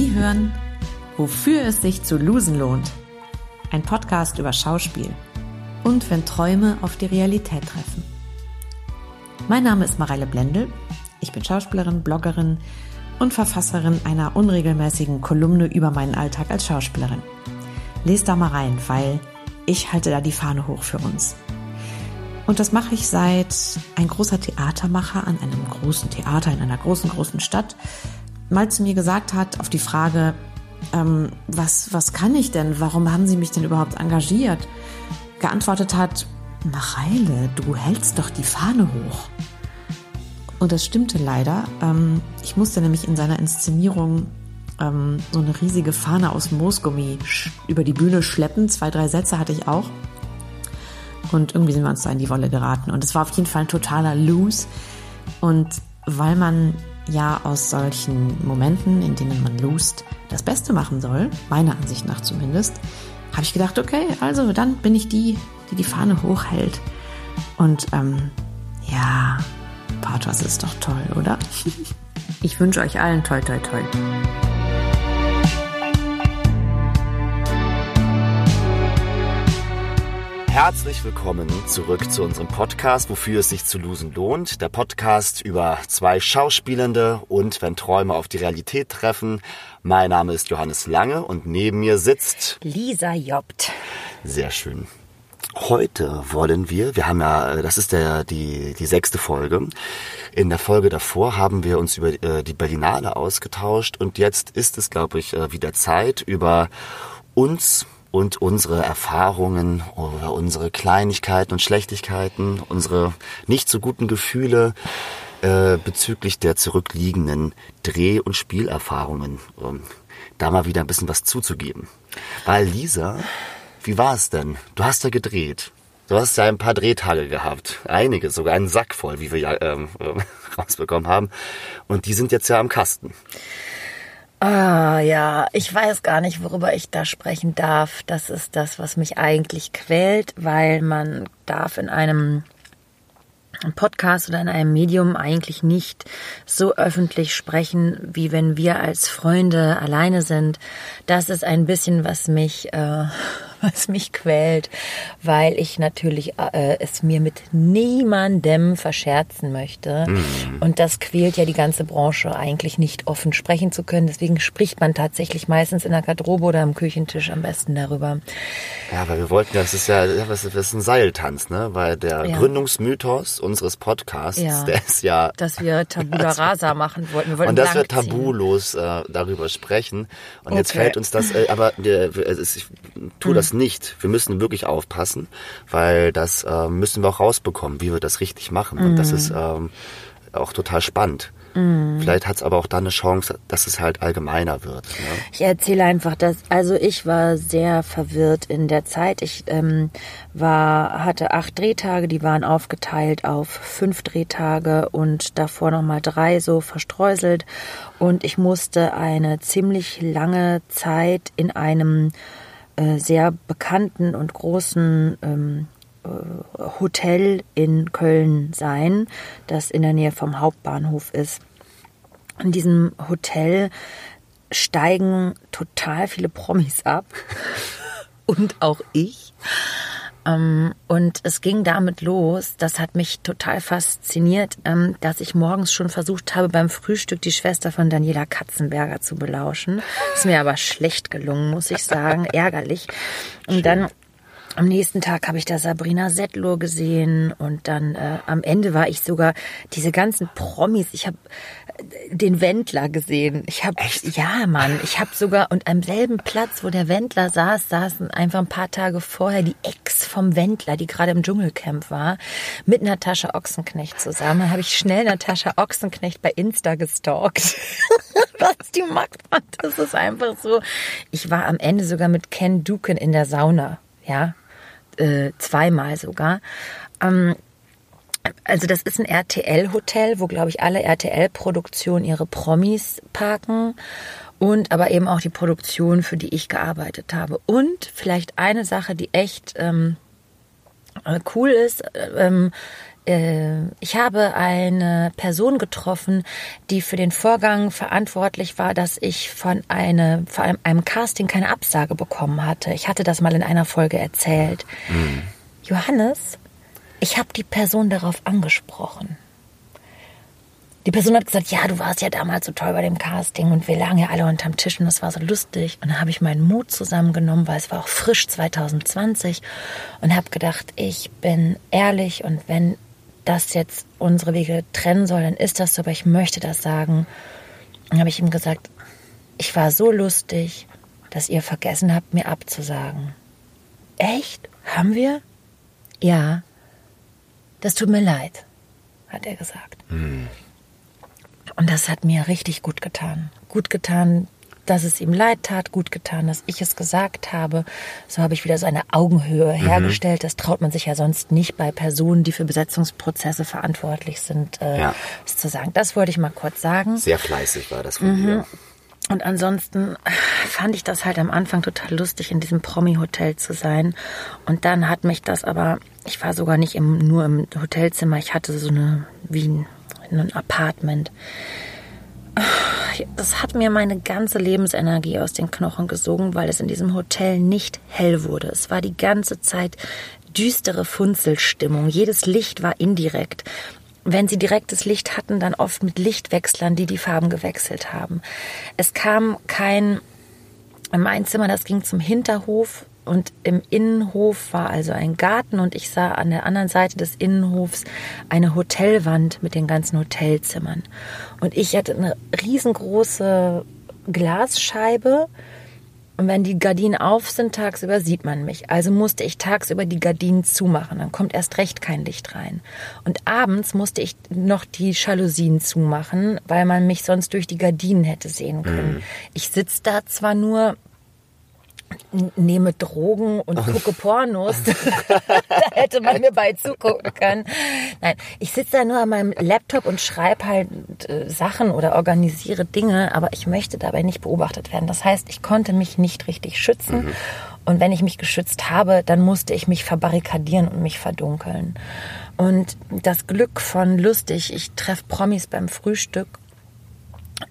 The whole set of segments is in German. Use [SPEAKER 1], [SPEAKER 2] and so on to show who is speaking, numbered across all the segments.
[SPEAKER 1] Sie hören Wofür es sich zu losen lohnt. Ein Podcast über Schauspiel und wenn Träume auf die Realität treffen. Mein Name ist Mareile Blendel. Ich bin Schauspielerin, Bloggerin und Verfasserin einer unregelmäßigen Kolumne über meinen Alltag als Schauspielerin. Lest da mal rein, weil ich halte da die Fahne hoch für uns. Und das mache ich seit ein großer Theatermacher an einem großen Theater in einer großen, großen Stadt mal zu mir gesagt hat, auf die Frage, ähm, was, was kann ich denn? Warum haben Sie mich denn überhaupt engagiert? Geantwortet hat, Mareile, du hältst doch die Fahne hoch. Und das stimmte leider. Ähm, ich musste nämlich in seiner Inszenierung ähm, so eine riesige Fahne aus Moosgummi über die Bühne schleppen. Zwei, drei Sätze hatte ich auch. Und irgendwie sind wir uns da in die Wolle geraten. Und es war auf jeden Fall ein totaler Lose. Und weil man ja aus solchen Momenten, in denen man lost, das Beste machen soll, meiner Ansicht nach zumindest, habe ich gedacht, okay, also dann bin ich die, die die Fahne hochhält. Und ähm, ja, Pathos ist doch toll, oder? Ich wünsche euch allen toi toi toi.
[SPEAKER 2] Herzlich willkommen zurück zu unserem Podcast, wofür es sich zu losen lohnt. Der Podcast über zwei Schauspielende und wenn Träume auf die Realität treffen. Mein Name ist Johannes Lange und neben mir sitzt
[SPEAKER 3] Lisa Jobt.
[SPEAKER 2] Sehr schön. Heute wollen wir, wir haben ja, das ist der, die, die sechste Folge. In der Folge davor haben wir uns über äh, die Berlinale ausgetauscht und jetzt ist es, glaube ich, äh, wieder Zeit, über uns und unsere Erfahrungen oder unsere Kleinigkeiten und Schlechtigkeiten, unsere nicht so guten Gefühle äh, bezüglich der zurückliegenden Dreh- und Spielerfahrungen, ähm, da mal wieder ein bisschen was zuzugeben. Weil Lisa, wie war es denn? Du hast ja gedreht. Du hast ja ein paar Drehtage gehabt. Einige, sogar einen Sack voll, wie wir ja ähm, rausbekommen haben. Und die sind jetzt ja am Kasten.
[SPEAKER 3] Ah ja, ich weiß gar nicht, worüber ich da sprechen darf. Das ist das, was mich eigentlich quält, weil man darf in einem Podcast oder in einem Medium eigentlich nicht so öffentlich sprechen, wie wenn wir als Freunde alleine sind. Das ist ein bisschen, was mich äh, was mich quält, weil ich natürlich äh, es mir mit niemandem verscherzen möchte. Mhm. Und das quält ja die ganze Branche, eigentlich nicht offen sprechen zu können. Deswegen spricht man tatsächlich meistens in der Garderobe oder am Küchentisch am besten darüber.
[SPEAKER 2] Ja, weil wir wollten, das ist ja, das ist ein Seiltanz, ne? Weil der ja. Gründungsmythos unseres Podcasts, ja. der ist ja...
[SPEAKER 3] Dass wir Tabula Rasa machen wollten. Wir wollten
[SPEAKER 2] und dass wir tabulos äh, darüber sprechen. Und okay. jetzt fällt uns das, äh, aber äh, ich tue das nicht. Wir müssen wirklich aufpassen, weil das äh, müssen wir auch rausbekommen, wie wir das richtig machen. Und das ist ähm, auch total spannend. Mm. Vielleicht hat es aber auch dann eine Chance, dass es halt allgemeiner wird. Ne?
[SPEAKER 3] Ich erzähle einfach, dass also ich war sehr verwirrt in der Zeit. Ich ähm, war hatte acht Drehtage, die waren aufgeteilt auf fünf Drehtage und davor noch mal drei so verstreuselt und ich musste eine ziemlich lange Zeit in einem äh, sehr bekannten und großen ähm, äh, Hotel in Köln sein, das in der Nähe vom Hauptbahnhof ist. In diesem Hotel steigen total viele Promis ab und auch ich. Ähm, und es ging damit los, das hat mich total fasziniert, ähm, dass ich morgens schon versucht habe, beim Frühstück die Schwester von Daniela Katzenberger zu belauschen. Ist mir aber schlecht gelungen, muss ich sagen, ärgerlich. Und dann am nächsten Tag habe ich da Sabrina Settler gesehen und dann äh, am Ende war ich sogar diese ganzen Promis. Ich habe den Wendler gesehen. Ich habe ja, Mann, ich habe sogar und am selben Platz, wo der Wendler saß, saßen einfach ein paar Tage vorher die Ex vom Wendler, die gerade im Dschungelcamp war, mit Natascha Ochsenknecht zusammen. Habe ich schnell Natascha Ochsenknecht bei Insta gestalkt. Was die macht, das ist einfach so. Ich war am Ende sogar mit Ken Duken in der Sauna. Ja, äh, zweimal sogar. Ähm, also das ist ein RTL-Hotel, wo, glaube ich, alle RTL-Produktionen ihre Promis parken und aber eben auch die Produktion, für die ich gearbeitet habe. Und vielleicht eine Sache, die echt ähm, äh, cool ist, ähm, äh, ich habe eine Person getroffen, die für den Vorgang verantwortlich war, dass ich von eine, allem einem Casting keine Absage bekommen hatte. Ich hatte das mal in einer Folge erzählt. Mhm. Johannes, ich habe die Person darauf angesprochen. Die Person hat gesagt, ja, du warst ja damals so toll bei dem Casting und wir lagen ja alle unterm Tisch und das war so lustig. Und dann habe ich meinen Mut zusammengenommen, weil es war auch frisch 2020 und habe gedacht, ich bin ehrlich und wenn das jetzt unsere Wege trennen soll, dann ist das so, aber ich möchte das sagen. Dann habe ich ihm gesagt, ich war so lustig, dass ihr vergessen habt, mir abzusagen. Echt? Haben wir? Ja. Das tut mir leid, hat er gesagt. Mhm. Und das hat mir richtig gut getan. Gut getan, dass es ihm leid tat, gut getan, dass ich es gesagt habe. So habe ich wieder so eine Augenhöhe mhm. hergestellt. Das traut man sich ja sonst nicht bei Personen, die für Besetzungsprozesse verantwortlich sind, äh, ja. zu sagen. Das wollte ich mal kurz sagen.
[SPEAKER 2] Sehr fleißig war das von mhm. dir.
[SPEAKER 3] Und ansonsten fand ich das halt am Anfang total lustig, in diesem Promi-Hotel zu sein. Und dann hat mich das aber, ich war sogar nicht im, nur im Hotelzimmer, ich hatte so eine, wie ein in ein Apartment. Das hat mir meine ganze Lebensenergie aus den Knochen gesogen, weil es in diesem Hotel nicht hell wurde. Es war die ganze Zeit düstere Funzelstimmung. Jedes Licht war indirekt. Wenn sie direktes Licht hatten, dann oft mit Lichtwechslern, die die Farben gewechselt haben. Es kam kein, mein Zimmer, das ging zum Hinterhof und im Innenhof war also ein Garten und ich sah an der anderen Seite des Innenhofs eine Hotelwand mit den ganzen Hotelzimmern. Und ich hatte eine riesengroße Glasscheibe. Und wenn die Gardinen auf sind tagsüber, sieht man mich. Also musste ich tagsüber die Gardinen zumachen. Dann kommt erst recht kein Licht rein. Und abends musste ich noch die Jalousien zumachen, weil man mich sonst durch die Gardinen hätte sehen können. Mhm. Ich sitze da zwar nur nehme Drogen und gucke Pornos. da hätte man mir bei zugucken können. Nein, ich sitze da nur an meinem Laptop und schreibe halt äh, Sachen oder organisiere Dinge, aber ich möchte dabei nicht beobachtet werden. Das heißt, ich konnte mich nicht richtig schützen. Mhm. Und wenn ich mich geschützt habe, dann musste ich mich verbarrikadieren und mich verdunkeln. Und das Glück von lustig, ich treffe Promis beim Frühstück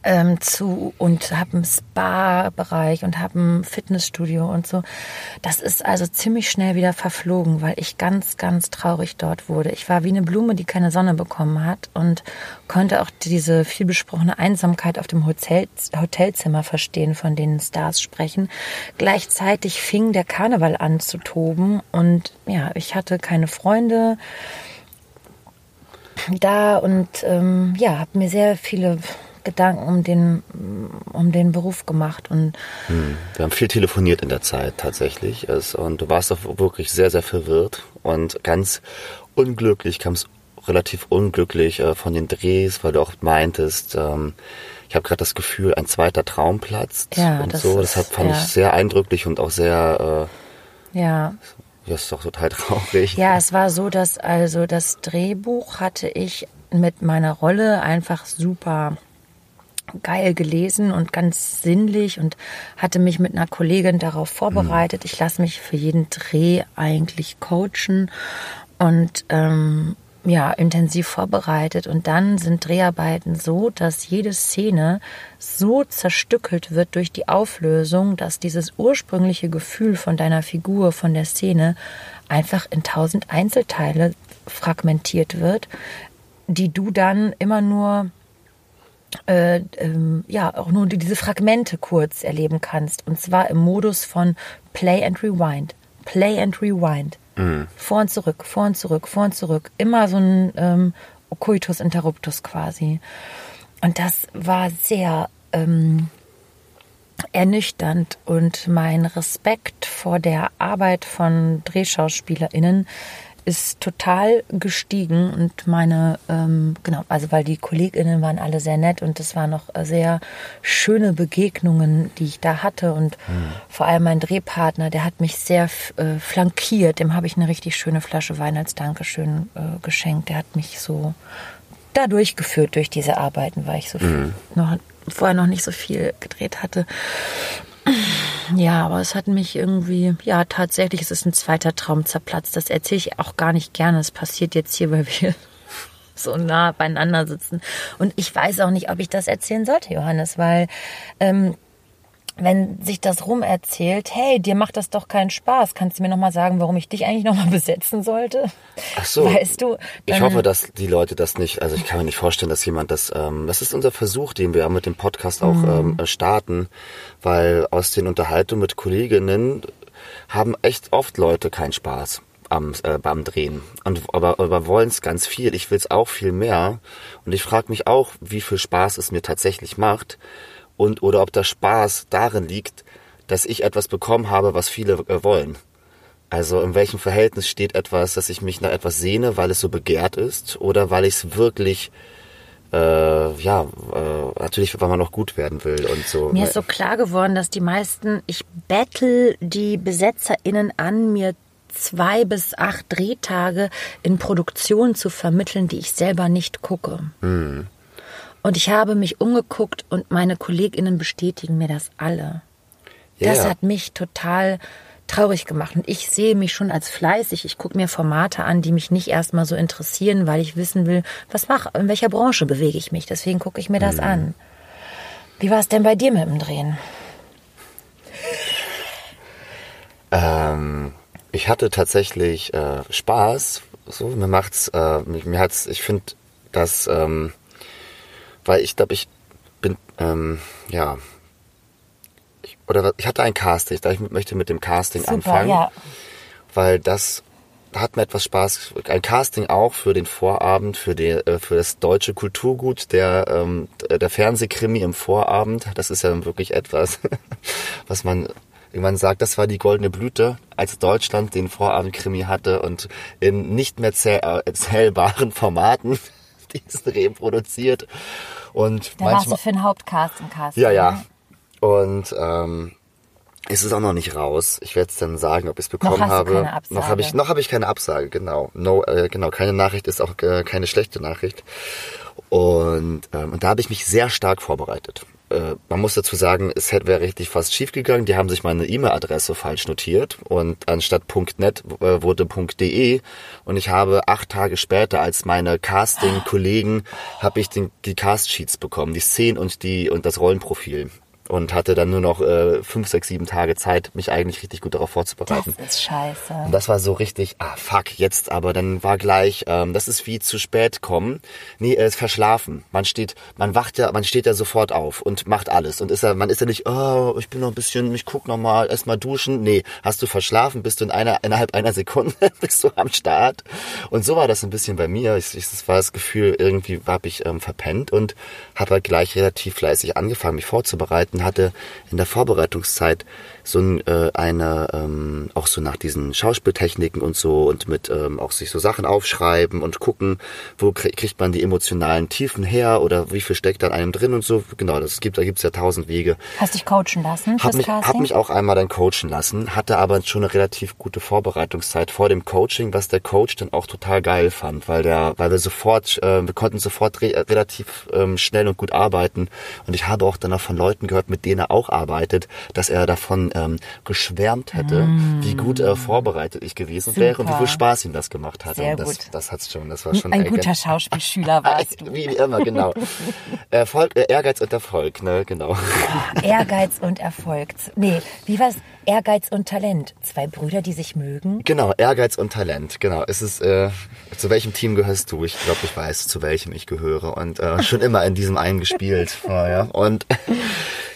[SPEAKER 3] ähm, zu und habe einen Spa-Bereich und habe ein Fitnessstudio und so. Das ist also ziemlich schnell wieder verflogen, weil ich ganz, ganz traurig dort wurde. Ich war wie eine Blume, die keine Sonne bekommen hat und konnte auch diese viel besprochene Einsamkeit auf dem Hotel, Hotelzimmer verstehen, von denen Stars sprechen. Gleichzeitig fing der Karneval an zu toben und ja, ich hatte keine Freunde da und ähm, ja, habe mir sehr viele Gedanken um den, um den Beruf gemacht. Und
[SPEAKER 2] hm. Wir haben viel telefoniert in der Zeit tatsächlich. Und du warst auch wirklich sehr, sehr verwirrt und ganz unglücklich, kamst relativ unglücklich äh, von den Drehs, weil du auch meintest, ähm, ich habe gerade das Gefühl, ein zweiter Traum platzt
[SPEAKER 3] ja,
[SPEAKER 2] und das so. Deshalb fand ja. ich sehr eindrücklich und auch sehr
[SPEAKER 3] äh, ja.
[SPEAKER 2] Das ist doch total traurig.
[SPEAKER 3] Ja, es war so, dass also das Drehbuch hatte ich mit meiner Rolle einfach super geil gelesen und ganz sinnlich und hatte mich mit einer Kollegin darauf vorbereitet. Ich lasse mich für jeden Dreh eigentlich coachen und ähm, ja, intensiv vorbereitet. Und dann sind Dreharbeiten so, dass jede Szene so zerstückelt wird durch die Auflösung, dass dieses ursprüngliche Gefühl von deiner Figur, von der Szene, einfach in tausend Einzelteile fragmentiert wird, die du dann immer nur äh, ähm, ja auch nur diese Fragmente kurz erleben kannst. Und zwar im Modus von Play and Rewind. Play and Rewind. Mhm. Vor und zurück, vor und zurück, vor und zurück. Immer so ein ähm, Coitus Interruptus quasi. Und das war sehr ähm, ernüchternd und mein Respekt vor der Arbeit von DrehschauspielerInnen ist total gestiegen und meine, ähm, genau, also weil die KollegInnen waren alle sehr nett und es waren noch sehr schöne Begegnungen, die ich da hatte und mhm. vor allem mein Drehpartner, der hat mich sehr äh, flankiert, dem habe ich eine richtig schöne Flasche Wein als Dankeschön äh, geschenkt, der hat mich so da durchgeführt durch diese Arbeiten, weil ich so mhm. noch, vorher noch nicht so viel gedreht hatte. Ja, aber es hat mich irgendwie, ja, tatsächlich, es ist ein zweiter Traum zerplatzt. Das erzähle ich auch gar nicht gerne. Es passiert jetzt hier, weil wir so nah beieinander sitzen. Und ich weiß auch nicht, ob ich das erzählen sollte, Johannes, weil ähm, wenn sich das rum erzählt, hey, dir macht das doch keinen Spaß, kannst du mir nochmal sagen, warum ich dich eigentlich nochmal besetzen sollte?
[SPEAKER 2] Ach so.
[SPEAKER 3] Weißt du?
[SPEAKER 2] Ich hoffe, dass die Leute das nicht, also ich kann mir nicht vorstellen, dass jemand das, ähm, das ist unser Versuch, den wir mit dem Podcast auch
[SPEAKER 3] Mhm.
[SPEAKER 2] ähm, starten, weil aus den Unterhaltungen mit Kolleginnen haben echt oft Leute keinen Spaß am, äh, beim Drehen. Und, aber, aber wollen es ganz viel. Ich will es auch viel mehr. Und ich frage mich auch, wie viel Spaß es mir tatsächlich macht. Und oder ob der Spaß darin liegt, dass ich etwas bekommen habe, was viele äh, wollen. Also in welchem Verhältnis steht etwas, dass ich mich nach etwas sehne, weil es so begehrt ist, oder weil ich es wirklich, äh, ja, äh, natürlich, weil man auch gut werden will und so.
[SPEAKER 3] Mir ist so klar geworden, dass die meisten, ich bettel die BesetzerInnen an, mir zwei bis acht Drehtage in Produktion zu vermitteln, die ich selber nicht gucke. Und ich habe mich umgeguckt und meine KollegInnen bestätigen mir das alle.
[SPEAKER 2] Ja,
[SPEAKER 3] Das hat mich total traurig gemacht. Und ich sehe mich schon als fleißig. Ich gucke mir Formate an, die mich nicht erstmal so interessieren, weil ich wissen will, was mache, in welcher Branche bewege ich mich. Deswegen gucke ich mir
[SPEAKER 2] Mhm.
[SPEAKER 3] das an. Wie war es denn bei dir mit dem Drehen?
[SPEAKER 2] Ähm, ich hatte tatsächlich äh, Spaß. So, mir macht's, äh, mir, hat's, ich finde das, ähm, weil ich glaube, ich bin, ähm, ja, ich, oder ich hatte ein Casting. Ich, dachte, ich möchte mit dem Casting anfangen,
[SPEAKER 3] ja.
[SPEAKER 2] weil das hat mir etwas Spaß. Ein Casting auch für den Vorabend, für, die, äh, für das deutsche Kulturgut, der, ähm, der Fernsehkrimi im Vorabend. Das ist ja wirklich etwas, was man irgendwann sagt, das war die goldene Blüte, als Deutschland den Vorabendkrimi hatte und in nicht mehr zäh- äh, erzählbaren Formaten diesen reproduziert. Und
[SPEAKER 3] Da warst du
[SPEAKER 2] manchmal,
[SPEAKER 3] für einen Hauptcast im Cast.
[SPEAKER 2] ja, ja. Und ähm, es ist auch noch nicht raus. Ich werde es dann sagen, ob ich es bekommen
[SPEAKER 3] du
[SPEAKER 2] habe. Noch habe ich, noch habe ich keine Absage. Genau, no, äh, genau. Keine Nachricht ist auch äh, keine schlechte Nachricht. Und, ähm, und da habe ich mich sehr stark vorbereitet. Äh, man muss dazu sagen, es hätte wäre richtig fast schief gegangen. Die haben sich meine E-Mail-Adresse falsch notiert und anstatt .net äh, wurde .de und ich habe acht Tage später als meine Casting-Kollegen habe ich den, die Cast-Sheets bekommen, die Szenen und die und das Rollenprofil und hatte dann nur noch äh, fünf, sechs, sieben Tage Zeit, mich eigentlich richtig gut darauf vorzubereiten.
[SPEAKER 3] Das ist scheiße.
[SPEAKER 2] Und das war so richtig, ah fuck, jetzt aber, dann war gleich, ähm, das ist wie zu spät kommen. Nee, es ist verschlafen. Man steht, man wacht ja, man steht ja sofort auf und macht alles. Und ist ja, man ist ja nicht, oh, ich bin noch ein bisschen, ich guck noch mal, erst mal duschen. Nee, hast du verschlafen, bist du in einer, innerhalb einer Sekunde, bist du am Start. Und so war das ein bisschen bei mir. Ich, ich, das war das Gefühl, irgendwie habe ich ähm, verpennt und habe halt gleich relativ fleißig angefangen, mich vorzubereiten, hatte in der Vorbereitungszeit so ein, äh, eine, ähm, auch so nach diesen Schauspieltechniken und so und mit ähm, auch sich so Sachen aufschreiben und gucken, wo krie- kriegt man die emotionalen Tiefen her oder wie viel steckt da in einem drin und so. Genau, das gibt, da gibt's ja tausend Wege.
[SPEAKER 3] Hast dich coachen lassen
[SPEAKER 2] Hab mich,
[SPEAKER 3] Casting?
[SPEAKER 2] hab mich auch einmal dann coachen lassen, hatte aber schon eine relativ gute Vorbereitungszeit vor dem Coaching, was der Coach dann auch total geil fand, weil der, weil wir sofort, äh, wir konnten sofort re relativ ähm, schnell und gut arbeiten und ich habe auch dann auch von Leuten gehört, mit denen er auch arbeitet, dass er davon ähm, geschwärmt hätte, wie gut äh, vorbereitet ich gewesen wäre und wie
[SPEAKER 3] Super.
[SPEAKER 2] viel Spaß ihm das gemacht hat.
[SPEAKER 3] Sehr
[SPEAKER 2] und das,
[SPEAKER 3] gut.
[SPEAKER 2] das hat's schon, das war schon
[SPEAKER 3] Ein guter Schauspielschüler warst du.
[SPEAKER 2] Wie immer, genau. Erfolg, äh, Ehrgeiz und Erfolg, ne, genau.
[SPEAKER 3] Ehrgeiz und Erfolg. Nee, wie war's? Ehrgeiz und Talent. Zwei Brüder, die sich mögen.
[SPEAKER 2] Genau, Ehrgeiz und Talent. Genau. Es ist, äh, zu welchem Team gehörst du? Ich glaube, ich weiß, zu welchem ich gehöre. Und äh, schon immer in diesem einen gespielt. Ja, Und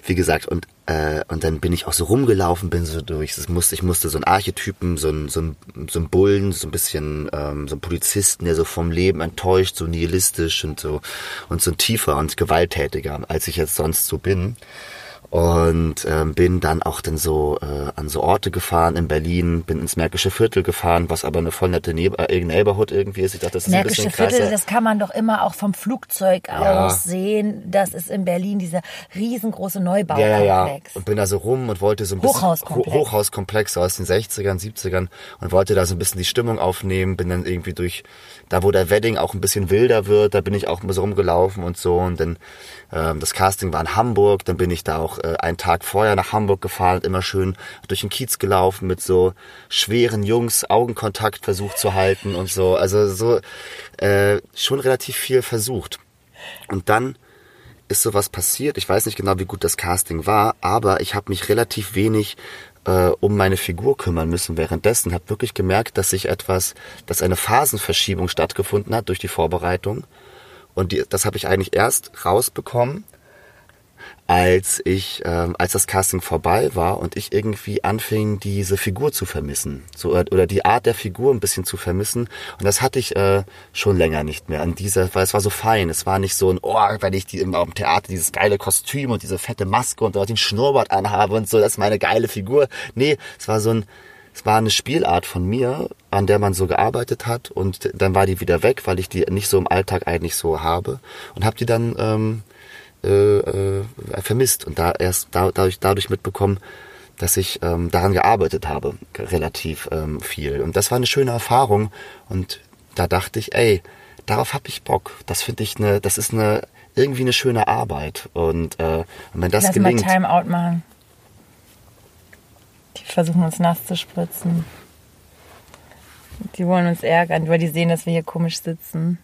[SPEAKER 2] wie gesagt, und, äh, und dann bin ich auch so rumgelaufen, bin so durch. Es musste, ich musste so einen Archetypen, so einen, so einen, so einen Bullen, so ein bisschen ähm, so einen Polizisten, der so vom Leben enttäuscht, so nihilistisch und so und so ein tiefer und gewalttätiger, als ich jetzt sonst so bin und ähm, bin dann auch dann so äh, an so Orte gefahren in Berlin, bin ins Märkische Viertel gefahren, was aber eine voll nette ne äh, Neighborhood irgendwie ist. Ich dachte, das ist ein
[SPEAKER 3] Märkische
[SPEAKER 2] bisschen
[SPEAKER 3] Viertel,
[SPEAKER 2] krasser.
[SPEAKER 3] das kann man doch immer auch vom Flugzeug
[SPEAKER 2] Ja.
[SPEAKER 3] aus sehen. Das ist in Berlin dieser riesengroße
[SPEAKER 2] ja,
[SPEAKER 3] Neubaukomplex.
[SPEAKER 2] ja, ja. Und bin da so rum und wollte so ein bisschen
[SPEAKER 3] Hochhauskomplex.
[SPEAKER 2] Ho Hochhauskomplex aus den 60ern, 70ern und wollte da so ein bisschen die Stimmung aufnehmen. Bin dann irgendwie durch, da wo der Wedding auch ein bisschen wilder wird, da bin ich auch mal so rumgelaufen und so. Und dann das Casting war in Hamburg, dann bin ich da auch auch äh, einen Tag vorher nach Hamburg gefahren, immer schön durch den Kiez gelaufen, mit so schweren Jungs Augenkontakt versucht zu halten und so. Also so äh, schon relativ viel versucht. Und dann ist sowas passiert. Ich weiß nicht genau, wie gut das Casting war, aber ich habe mich relativ wenig äh, um meine Figur kümmern müssen währenddessen. Habe wirklich gemerkt, dass sich etwas, dass eine Phasenverschiebung stattgefunden hat durch die Vorbereitung. Und die, das habe ich eigentlich erst rausbekommen, als ich, ähm, als das Casting vorbei war und ich irgendwie anfing, diese Figur zu vermissen, so oder die Art der Figur ein bisschen zu vermissen. Und das hatte ich äh, schon länger nicht mehr. An dieser, weil es war so fein. Es war nicht so ein, oh, wenn ich die im, im Theater dieses geile Kostüm und diese fette Maske und dort den Schnurrbart anhabe und so, das ist meine geile Figur. Nee, es war so ein, es war eine Spielart von mir, an der man so gearbeitet hat und dann war die wieder weg, weil ich die nicht so im Alltag eigentlich so habe und habe die dann ähm, äh, äh, vermisst und da erst da, dadurch, dadurch mitbekommen, dass ich ähm, daran gearbeitet habe, relativ ähm, viel. Und das war eine schöne Erfahrung und da dachte ich, ey, darauf habe ich Bock. Das finde ich eine, das ist eine irgendwie eine schöne Arbeit und, äh, und wenn das
[SPEAKER 3] Lass
[SPEAKER 2] gelingt.
[SPEAKER 3] mal Timeout machen. Die versuchen uns nass zu spritzen. Die wollen uns ärgern, weil die sehen, dass wir hier komisch sitzen.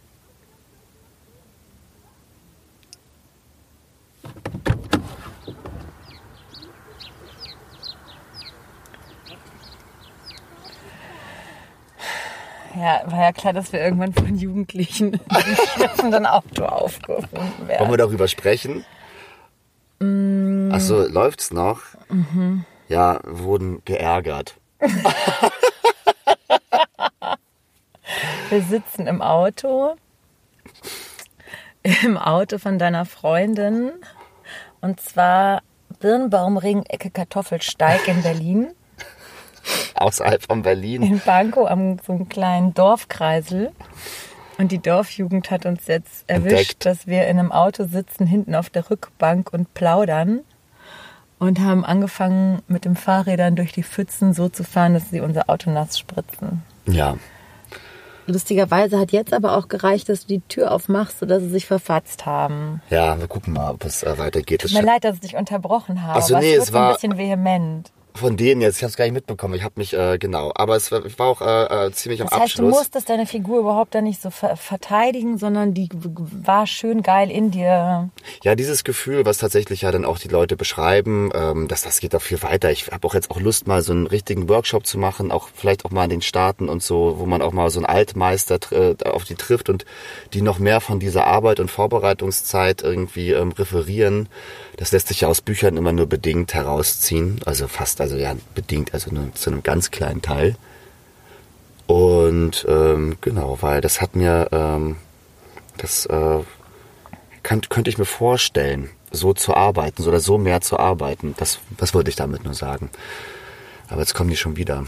[SPEAKER 3] Ja, war ja klar, dass wir irgendwann von Jugendlichen im schlafenden Auto aufgefunden werden.
[SPEAKER 2] Wollen wir darüber sprechen?
[SPEAKER 3] Mm.
[SPEAKER 2] Achso, läuft's noch?
[SPEAKER 3] Mhm.
[SPEAKER 2] Ja, wurden geärgert.
[SPEAKER 3] Wir sitzen im Auto, im Auto von deiner Freundin, und zwar Birnbaumring, Ecke Kartoffelsteig in Berlin.
[SPEAKER 2] Außerhalb von Berlin.
[SPEAKER 3] In Pankow am so einem kleinen Dorfkreisel. Und die Dorfjugend hat uns jetzt erwischt,
[SPEAKER 2] Entdeckt.
[SPEAKER 3] dass wir in einem Auto sitzen, hinten auf der Rückbank und plaudern. Und haben angefangen, mit den Fahrrädern durch die Pfützen so zu fahren, dass sie unser Auto nass spritzen.
[SPEAKER 2] Ja.
[SPEAKER 3] Lustigerweise hat jetzt aber auch gereicht, dass du die Tür aufmachst, sodass sie sich verfatzt haben.
[SPEAKER 2] Ja, wir gucken mal, ob es äh, weitergeht. Es
[SPEAKER 3] Tut mir leid, dass ich dich unterbrochen habe.
[SPEAKER 2] Ach so,
[SPEAKER 3] aber
[SPEAKER 2] nee,
[SPEAKER 3] es
[SPEAKER 2] es
[SPEAKER 3] wird so ein
[SPEAKER 2] war-
[SPEAKER 3] bisschen vehement.
[SPEAKER 2] Von denen jetzt, ich habe es gar nicht mitbekommen. Ich habe mich, äh, genau. Aber es war, ich war auch äh, äh, ziemlich am
[SPEAKER 3] Das heißt, du
[SPEAKER 2] Abschluss.
[SPEAKER 3] musstest deine Figur überhaupt da nicht so ver verteidigen, sondern die war schön geil in dir.
[SPEAKER 2] Ja, dieses Gefühl, was tatsächlich ja dann auch die Leute beschreiben, ähm, dass das geht auch viel weiter. Ich habe auch jetzt auch Lust, mal so einen richtigen Workshop zu machen, auch vielleicht auch mal in den Staaten und so, wo man auch mal so einen Altmeister äh, auf die trifft und die noch mehr von dieser Arbeit und Vorbereitungszeit irgendwie ähm, referieren. Das lässt sich ja aus Büchern immer nur bedingt herausziehen, also fast, also ja bedingt, also nur zu einem ganz kleinen Teil. Und ähm, genau, weil das hat mir, ähm, das äh, könnt, könnte ich mir vorstellen, so zu arbeiten so oder so mehr zu arbeiten. Das, das wollte ich damit nur sagen. Aber jetzt kommen die schon wieder.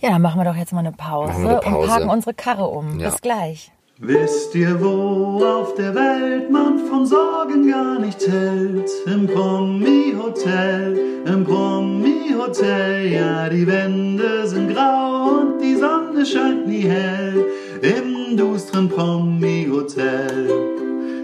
[SPEAKER 3] Ja, dann machen wir doch jetzt mal eine Pause,
[SPEAKER 2] eine
[SPEAKER 3] und
[SPEAKER 2] Pause.
[SPEAKER 3] parken unsere Karre um.
[SPEAKER 2] Ja.
[SPEAKER 3] Bis gleich.
[SPEAKER 4] Wisst ihr, wo auf der Welt man von Sorgen gar nichts hält? Im Promi-Hotel, im Promi-Hotel. Ja, die Wände sind grau und die Sonne scheint nie hell. Im dustren Promi-Hotel.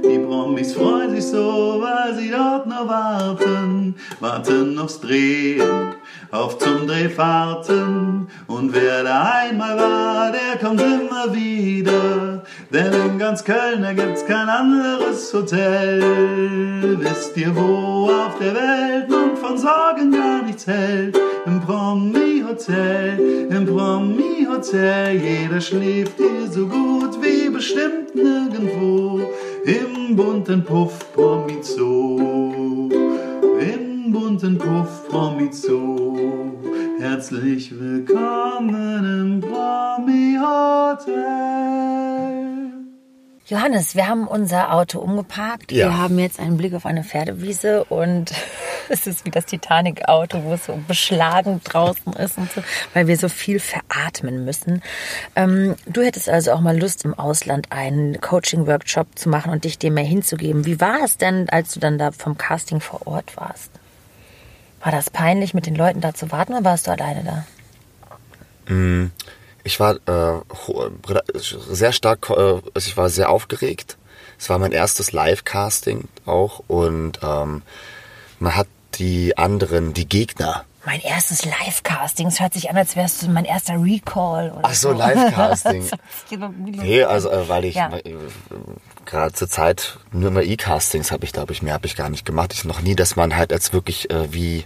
[SPEAKER 4] Die Promis freuen sich so, weil sie dort nur warten, warten aufs Drehen, auf zum Drehfahrten. Und wer da einmal war, der kommt immer wieder, denn in ganz Köln, da gibt's kein anderes Hotel. Wisst ihr, wo auf der Welt man von Sorgen gar nichts hält? Im Promi-Hotel, im Promi-Hotel, jeder schläft hier so gut wie bestimmt nirgendwo. Im bunten Puff Promi Zoo, im bunten Puff Promi Zoo. Herzlich willkommen im Promi Hotel.
[SPEAKER 3] Johannes, wir haben unser Auto umgeparkt.
[SPEAKER 2] Ja.
[SPEAKER 3] Wir haben jetzt einen Blick auf eine Pferdewiese und es ist wie das Titanic-Auto, wo es so beschlagen draußen ist und so, weil wir so viel veratmen müssen. Ähm, du hättest also auch mal Lust, im Ausland einen Coaching-Workshop zu machen und dich dem mehr hinzugeben. Wie war es denn, als du dann da vom Casting vor Ort warst? War das peinlich, mit den Leuten da zu warten oder warst du alleine da?
[SPEAKER 2] Ich war äh, sehr stark, äh, also ich war sehr aufgeregt. Es war mein erstes Live-Casting auch und ähm, man hat die anderen, die Gegner?
[SPEAKER 3] Mein erstes Live-Casting. Es hört sich an, als wärst du mein erster Recall. Oder
[SPEAKER 2] Ach so, Live-Casting.
[SPEAKER 3] nee,
[SPEAKER 2] also äh, weil ich
[SPEAKER 3] Ja.
[SPEAKER 2] äh, gerade zur Zeit nur immer E-Castings habe ich, glaube ich, mehr habe ich gar nicht gemacht. Ich noch nie, dass man halt als wirklich äh, wie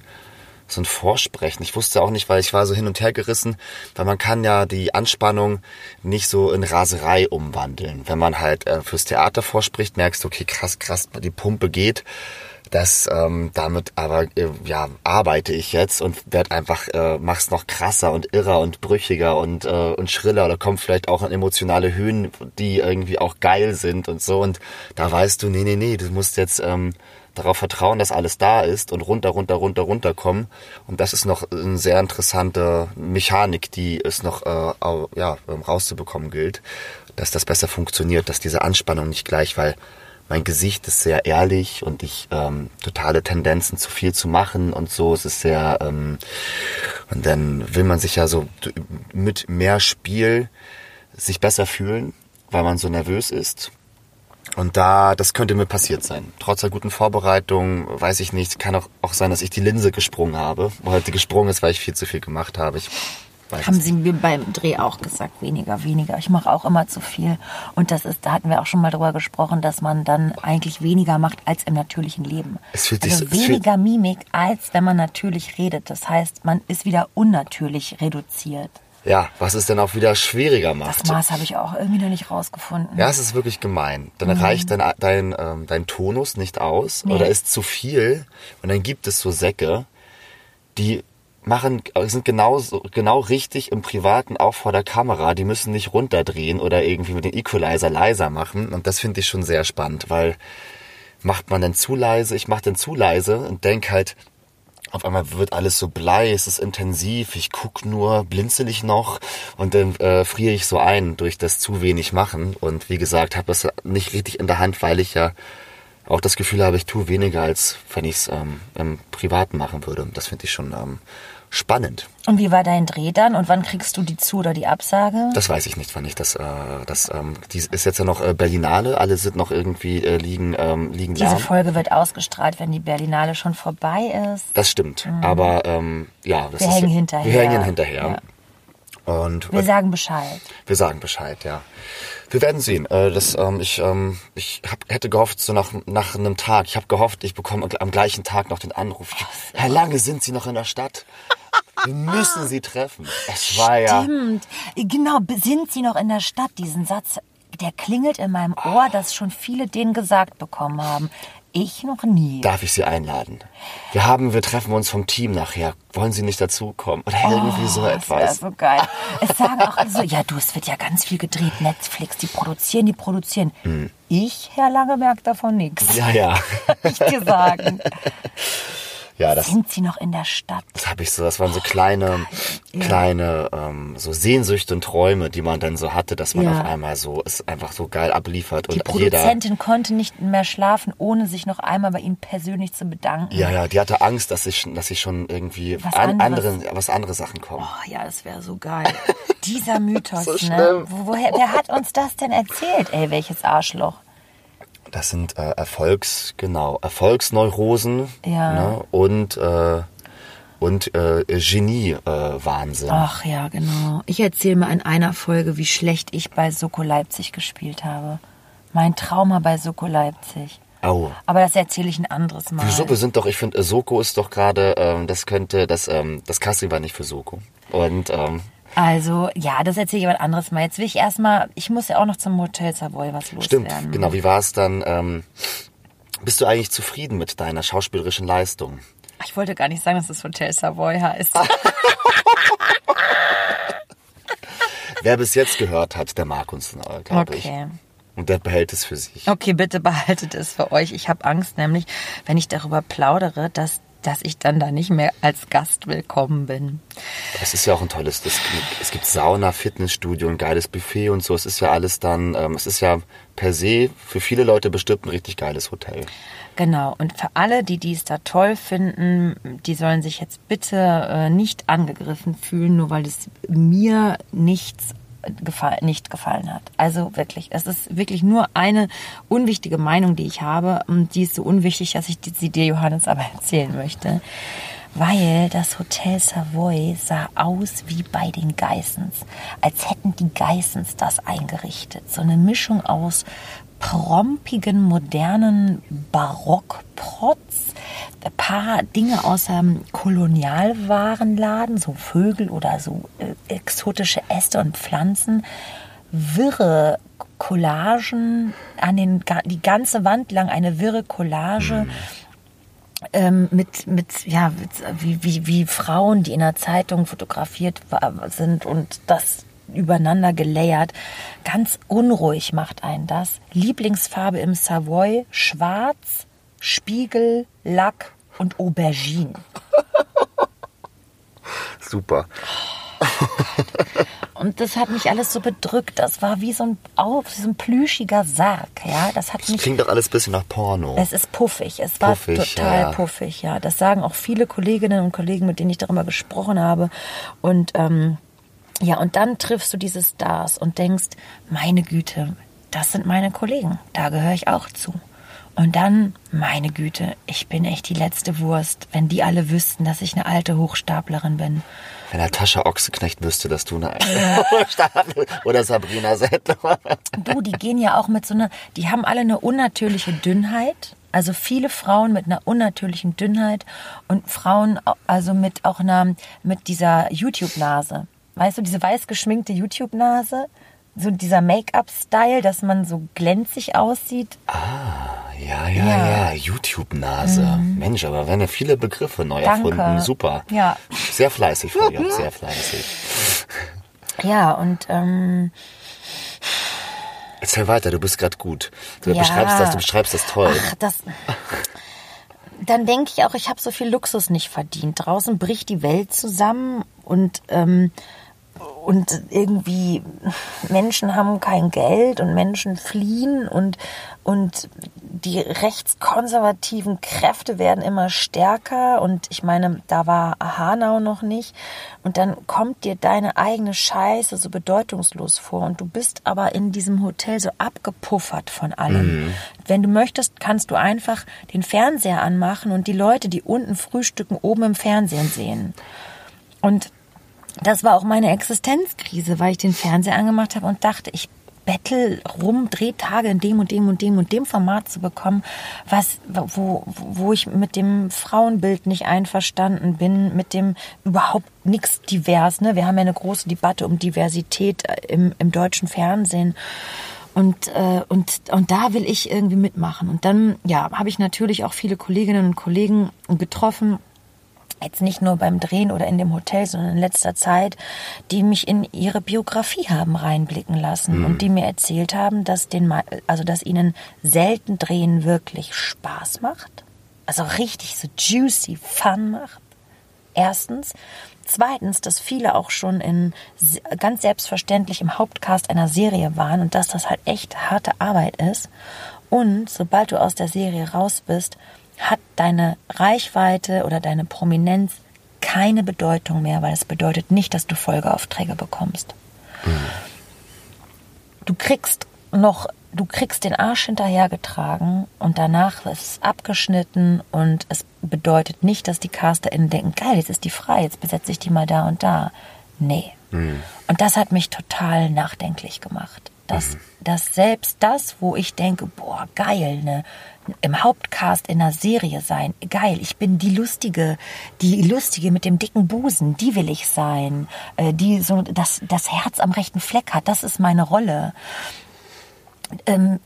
[SPEAKER 2] so ein Vorsprechen. Ich wusste auch nicht, weil ich war so hin und her gerissen, weil man kann ja die Anspannung nicht so in Raserei umwandeln. Wenn man halt äh, fürs Theater vorspricht, merkst du, okay, krass, krass, die Pumpe geht. Das ähm, damit aber äh, ja arbeite ich jetzt und werd einfach äh, mach's noch krasser und irrer und brüchiger und äh, und schriller oder kommt vielleicht auch an emotionale Höhen, die irgendwie auch geil sind und so und da weißt du nee nee nee du musst jetzt ähm, darauf vertrauen, dass alles da ist und runter runter runter runter kommen und das ist noch eine sehr interessante Mechanik, die es noch äh, ja ähm, rauszubekommen gilt, dass das besser funktioniert, dass diese Anspannung nicht gleich, weil mein Gesicht ist sehr ehrlich und ich ähm, totale Tendenzen zu viel zu machen und so. Es ist sehr ähm, und dann will man sich ja so mit mehr Spiel sich besser fühlen, weil man so nervös ist. Und da, das könnte mir passiert sein. Trotz der guten Vorbereitung, weiß ich nicht, kann auch, auch sein, dass ich die Linse gesprungen habe. Oder die gesprungen ist, weil ich viel zu viel gemacht habe. Ich weiß
[SPEAKER 3] Haben sie mir beim Dreh auch gesagt, weniger, weniger. Ich mache auch immer zu viel. Und das ist, da hatten wir auch schon mal drüber gesprochen, dass man dann eigentlich weniger macht als im natürlichen Leben.
[SPEAKER 2] Es fühlt sich
[SPEAKER 3] also
[SPEAKER 2] so- es fühlt-
[SPEAKER 3] weniger Mimik, als wenn man natürlich redet. Das heißt, man ist wieder unnatürlich reduziert.
[SPEAKER 2] Ja, was es dann auch wieder schwieriger macht.
[SPEAKER 3] Das Maß habe ich auch irgendwie noch nicht rausgefunden.
[SPEAKER 2] Ja, es ist wirklich gemein. Dann reicht dein, dein, ähm, dein Tonus nicht aus
[SPEAKER 3] Nee.
[SPEAKER 2] oder ist zu viel und dann gibt es so Säcke, die machen, sind genauso, genau richtig im Privaten auch vor der Kamera. Die müssen nicht runterdrehen oder irgendwie mit dem Equalizer leiser machen und das finde ich schon sehr spannend, weil macht man dann zu leise, ich mache dann zu leise und denk halt, auf einmal wird alles so blei, es ist intensiv, ich guck nur, blinzel ich noch und dann äh, friere ich so ein durch das zu wenig machen. Und wie gesagt, habe das nicht richtig in der Hand, weil ich ja auch das Gefühl habe, ich tue weniger, als wenn ich es ähm, im Privaten machen würde. Das finde ich schon ähm, spannend.
[SPEAKER 3] Und wie war dein Dreh dann? Und wann kriegst du die Zu- oder die Absage?
[SPEAKER 2] Das weiß ich nicht, wann ich das, äh, das ähm, die ist jetzt ja noch äh, Berlinale, alle sind noch irgendwie äh, liegen, ähm, liegen
[SPEAKER 3] Diese
[SPEAKER 2] lahm.
[SPEAKER 3] Folge wird ausgestrahlt, wenn die Berlinale schon vorbei ist.
[SPEAKER 2] Das stimmt, aber ähm, ja, das
[SPEAKER 3] Wir
[SPEAKER 2] ist
[SPEAKER 3] hängen
[SPEAKER 2] ja,
[SPEAKER 3] hinterher.
[SPEAKER 2] Wir hängen hinterher. Und
[SPEAKER 3] Wir sagen Bescheid.
[SPEAKER 2] Wir sagen Bescheid, ja. Wir werden sehen. Äh, das, ähm, ich ähm, ich hab, hätte gehofft, so nach, nach einem Tag, ich habe gehofft, ich bekomme am gleichen Tag noch den Anruf. Herr Lange, sind Sie noch in der Stadt? Wir müssen Sie treffen. Es war ja...
[SPEAKER 3] Stimmt. Genau, sind Sie noch in der Stadt? Diesen Satz, der klingelt in meinem Ohr, dass schon viele den gesagt bekommen haben. Ich noch nie.
[SPEAKER 2] Darf ich Sie einladen? Wir haben, wir treffen uns vom Team nachher. Wollen Sie nicht dazukommen? Oder irgendwie so
[SPEAKER 3] Oh, Das
[SPEAKER 2] etwas.
[SPEAKER 3] so geil. Es sagen auch alle so, ja du, es wird ja ganz viel gedreht. Netflix, die produzieren, die produzieren. Ich, Herr Lange, merke davon nichts.
[SPEAKER 2] Hm. Ja, ja.
[SPEAKER 3] Ich dir sagen.
[SPEAKER 2] Ja, das,
[SPEAKER 3] Sind Sie noch in der Stadt?
[SPEAKER 2] das habe ich so. Das waren so kleine, kleine ähm, so Sehnsüchte und Träume, die man dann so hatte, dass man
[SPEAKER 3] Ja.
[SPEAKER 2] auf einmal so es einfach so geil abliefert
[SPEAKER 3] Die
[SPEAKER 2] und jeder.
[SPEAKER 3] Produzentin konnte nicht mehr schlafen, ohne sich noch einmal bei Ihnen persönlich zu bedanken.
[SPEAKER 2] Ja, ja, die hatte Angst, dass ich, dass ich schon irgendwie
[SPEAKER 3] Was
[SPEAKER 2] an,
[SPEAKER 3] anderes.
[SPEAKER 2] andere, was andere Sachen kommen.
[SPEAKER 3] Oh, ja, das wäre so geil. Dieser Mythos,
[SPEAKER 2] So
[SPEAKER 3] ne? Wo, woher, wer hat uns das denn erzählt? Ey, welches Arschloch.
[SPEAKER 2] Das sind äh, Erfolgs, genau, Erfolgsneurosen
[SPEAKER 3] Ja.
[SPEAKER 2] ne? und äh, und äh, Genie äh, Wahnsinn.
[SPEAKER 3] Ach ja, genau. Ich erzähle mal in einer Folge, wie schlecht ich bei Soko Leipzig gespielt habe. Mein Trauma bei Soko Leipzig.
[SPEAKER 2] Au.
[SPEAKER 3] Aber das erzähle ich ein anderes Mal.
[SPEAKER 2] Wieso? Wir sind doch, ich finde, Soko ist doch gerade, ähm, das könnte, das, ähm, das Casting war nicht für Soko. Und ähm,
[SPEAKER 3] Also, ja, das erzähle ich aber anderes Mal. Jetzt will ich erstmal, ich muss ja auch noch zum Hotel Savoy was loswerden.
[SPEAKER 2] stimmt, genau. Wie war es dann? Ähm, bist du eigentlich zufrieden mit deiner schauspielerischen Leistung?
[SPEAKER 3] Ich wollte gar nicht sagen, dass das Hotel Savoy heißt.
[SPEAKER 2] Wer bis jetzt gehört hat, der mag uns, glaube ich.
[SPEAKER 3] Okay.
[SPEAKER 2] Und der behält es für sich.
[SPEAKER 3] Okay, bitte behaltet es für euch. Ich habe Angst nämlich, wenn ich darüber plaudere, dass, dass ich dann da nicht mehr als Gast willkommen bin.
[SPEAKER 2] Es ist ja auch ein tolles, das, es gibt Sauna, Fitnessstudio, ein geiles Buffet und so. Es ist ja alles dann, ähm, es ist ja per se für viele Leute bestimmt ein richtig geiles Hotel.
[SPEAKER 3] Genau. Und für alle, die dies da toll finden, die sollen sich jetzt bitte äh, nicht angegriffen fühlen, nur weil es mir nichts gefall, nicht gefallen hat. Also wirklich, es ist wirklich nur eine unwichtige Meinung, die ich habe. Und die ist so unwichtig, dass ich sie dir, Johannes, aber erzählen möchte. Weil das Hotel Savoy sah aus wie bei den Geissens. Als hätten die Geissens das eingerichtet. So eine Mischung aus prompigen, modernen Barockprotz, paar Dinge aus einem Kolonialwarenladen, so Vögel oder so äh, exotische Äste und Pflanzen, wirre Collagen an den die ganze Wand lang eine wirre Collage. Ähm, mit, mit, ja, wie, wie, wie Frauen, die in der Zeitung fotografiert sind und das übereinander gelayert. Ganz unruhig macht einen das. Lieblingsfarbe im Savoy, schwarz, Spiegel, Lack und Aubergine.
[SPEAKER 2] Super.
[SPEAKER 3] Und das hat mich alles so bedrückt. Das war wie so ein, oh, so ein plüschiger Sarg. Ja, das hat
[SPEAKER 2] Das
[SPEAKER 3] mich.
[SPEAKER 2] klingt doch alles ein bisschen nach Porno.
[SPEAKER 3] Es ist puffig. Es war
[SPEAKER 2] Puffig,
[SPEAKER 3] total
[SPEAKER 2] ja.
[SPEAKER 3] puffig, ja. Das sagen auch viele Kolleginnen und Kollegen, mit denen ich darüber gesprochen habe. Und ähm, ja, und dann triffst du diese Stars und denkst, meine Güte, das sind meine Kollegen. Da gehöre ich auch zu. Und dann, meine Güte, ich bin echt die letzte Wurst, wenn die alle wüssten, dass ich eine alte Hochstaplerin bin.
[SPEAKER 2] Wenn Natascha Ochsenknecht wüsste, dass du eine Stapel oder Sabrina Settler.
[SPEAKER 3] Du, die gehen ja auch mit so einer, die haben alle eine unnatürliche Dünnheit. Also viele Frauen mit einer unnatürlichen Dünnheit und Frauen au- also mit auch einer, mit dieser YouTube-Nase. Weißt du, diese weiß geschminkte YouTube-Nase? So dieser Make-up-Style, dass man so glänzig aussieht.
[SPEAKER 2] Ja, ja, ja,
[SPEAKER 3] Ja.
[SPEAKER 2] YouTube-Nase. Mensch, aber werden ja viele Begriffe neu
[SPEAKER 3] Danke.
[SPEAKER 2] erfunden. Super.
[SPEAKER 3] Ja.
[SPEAKER 2] Sehr fleißig, Florian, sehr fleißig.
[SPEAKER 3] Ja, und ähm,
[SPEAKER 2] Erzähl weiter, du bist gerade gut. Du
[SPEAKER 3] Ja.
[SPEAKER 2] beschreibst das, du beschreibst das toll.
[SPEAKER 3] Ach, das. Dann denke ich auch, ich habe so viel Luxus nicht verdient. Draußen bricht die Welt zusammen und ähm, und irgendwie Menschen haben kein Geld und Menschen fliehen und und die rechtskonservativen Kräfte werden immer stärker und ich meine, da war Hanau noch nicht und dann kommt dir deine eigene Scheiße so bedeutungslos vor und du bist aber in diesem Hotel so abgepuffert von allem. Wenn du möchtest, kannst du einfach den Fernseher anmachen und die Leute, die unten frühstücken, oben im Fernsehen sehen. Und das war auch meine Existenzkrise, weil ich den Fernseher angemacht habe und dachte, ich bettel rum, Drehtage in dem und dem und dem und dem Format zu bekommen, was, wo, wo ich mit dem Frauenbild nicht einverstanden bin, mit dem überhaupt nichts divers. Ne? Wir haben ja eine große Debatte um Diversität äh, im, im deutschen Fernsehen. Und, äh, und, und da will ich irgendwie mitmachen. Und dann, ja, habe ich natürlich auch viele Kolleginnen und Kollegen getroffen, jetzt nicht nur beim Drehen oder in dem Hotel, sondern in letzter Zeit, die mich in ihre Biografie haben reinblicken lassen und die mir erzählt haben, dass den, also dass ihnen selten Drehen wirklich Spaß macht, also richtig so juicy Fun macht. Erstens. Zweitens, dass viele auch schon in ganz selbstverständlich im Hauptcast einer Serie waren und dass das halt echt harte Arbeit ist. Und sobald du aus der Serie raus bist, hat deine Reichweite oder deine Prominenz keine Bedeutung mehr, weil es bedeutet nicht, dass du Folgeaufträge bekommst. Du kriegst noch, du kriegst den Arsch hinterhergetragen und danach ist es abgeschnitten und es bedeutet nicht, dass die CasterInnen denken, geil, jetzt ist die frei, jetzt besetze ich die mal da und da. Nee. Und das hat mich total nachdenklich gemacht. Dass, dass selbst das, wo ich denke, boah, geil, ne, im Hauptcast in einer Serie sein, geil, ich bin die Lustige, die Lustige mit dem dicken Busen, die will ich sein, äh, die so das, das Herz am rechten Fleck hat, das ist meine Rolle. Ähm,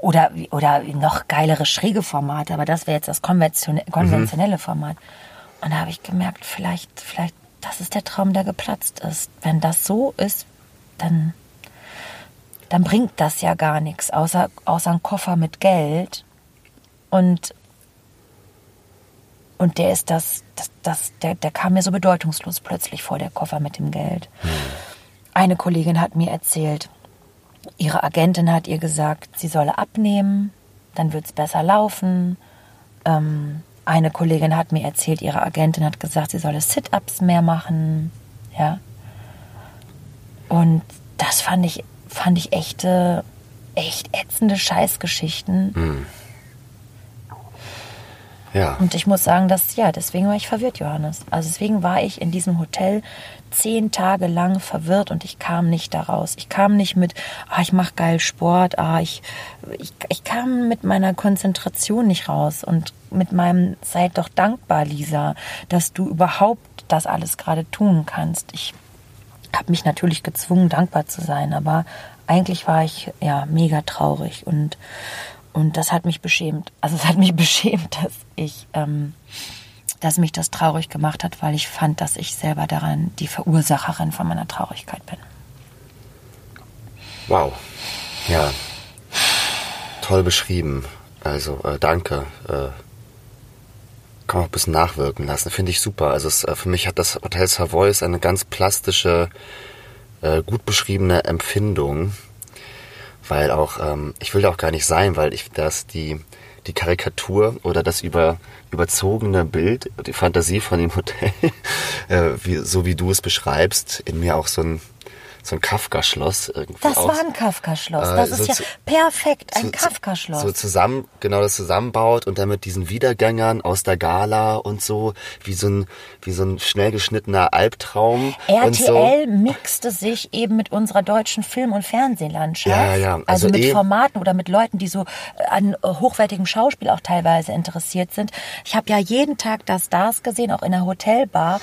[SPEAKER 3] oder, oder noch geilere schräge Formate, aber das wäre jetzt das konventionelle, konventionelle Format. Und da habe ich gemerkt, vielleicht, vielleicht, das ist der Traum, der geplatzt ist. Wenn das so ist, dann, dann bringt das ja gar nichts, außer, außer ein Koffer mit Geld. Und, und der ist das, das, das der, der kam mir so bedeutungslos plötzlich vor, der Koffer mit dem Geld. Eine Kollegin hat mir erzählt, ihre Agentin hat ihr gesagt, sie solle abnehmen, dann wird es besser laufen. Ähm, eine Kollegin hat mir erzählt, ihre Agentin hat gesagt, sie solle Sit-ups mehr machen. Ja. Und das fand ich, fand ich echte, echt ätzende Scheißgeschichten.
[SPEAKER 2] Hm. Ja.
[SPEAKER 3] Und ich muss sagen, dass, ja, deswegen war ich verwirrt, Johannes. Also deswegen war ich in diesem Hotel zehn Tage lang verwirrt und ich kam nicht daraus. Ich kam nicht mit, ah, ich mache geil Sport, ah, ich, ich, ich kam mit meiner Konzentration nicht raus und mit meinem, seid doch dankbar, Lisa, dass du überhaupt das alles gerade tun kannst. Ich habe mich natürlich gezwungen, dankbar zu sein, aber eigentlich war ich ja mega traurig und und das hat mich beschämt. Also es hat mich beschämt, dass ich, ähm, dass mich das traurig gemacht hat, weil ich fand, dass ich selber daran die Verursacherin von meiner Traurigkeit bin.
[SPEAKER 2] Wow. Ja. Toll beschrieben. Also äh, danke. Äh, kann man auch ein bisschen nachwirken lassen. Finde ich super. Also es, äh, für mich hat das Hotel Savoy eine ganz plastische, äh, gut beschriebene Empfindung weil auch, ähm, ich will da auch gar nicht sein, weil ich das die, die Karikatur oder das über, überzogene Bild, die Fantasie von dem Hotel, äh, wie, so wie du es beschreibst, in mir auch so ein so ein Kafka-Schloss irgendwie.
[SPEAKER 3] Das
[SPEAKER 2] aus,
[SPEAKER 3] war ein Kafka-Schloss. Äh, das ist so ja zu, perfekt, ein Kafka-Schloss.
[SPEAKER 2] So zusammen, genau das zusammenbaut und dann mit diesen Wiedergängern aus der Gala und so, wie so ein, wie so ein schnell geschnittener Albtraum.
[SPEAKER 3] RTL
[SPEAKER 2] so.
[SPEAKER 3] mixte sich eben mit unserer deutschen Film- und Fernsehlandschaft.
[SPEAKER 2] Ja, ja. Also,
[SPEAKER 3] also mit
[SPEAKER 2] eh,
[SPEAKER 3] Formaten oder mit Leuten, die so an hochwertigem Schauspiel auch teilweise interessiert sind. Ich habe ja jeden Tag da Stars gesehen, auch in der Hotelbar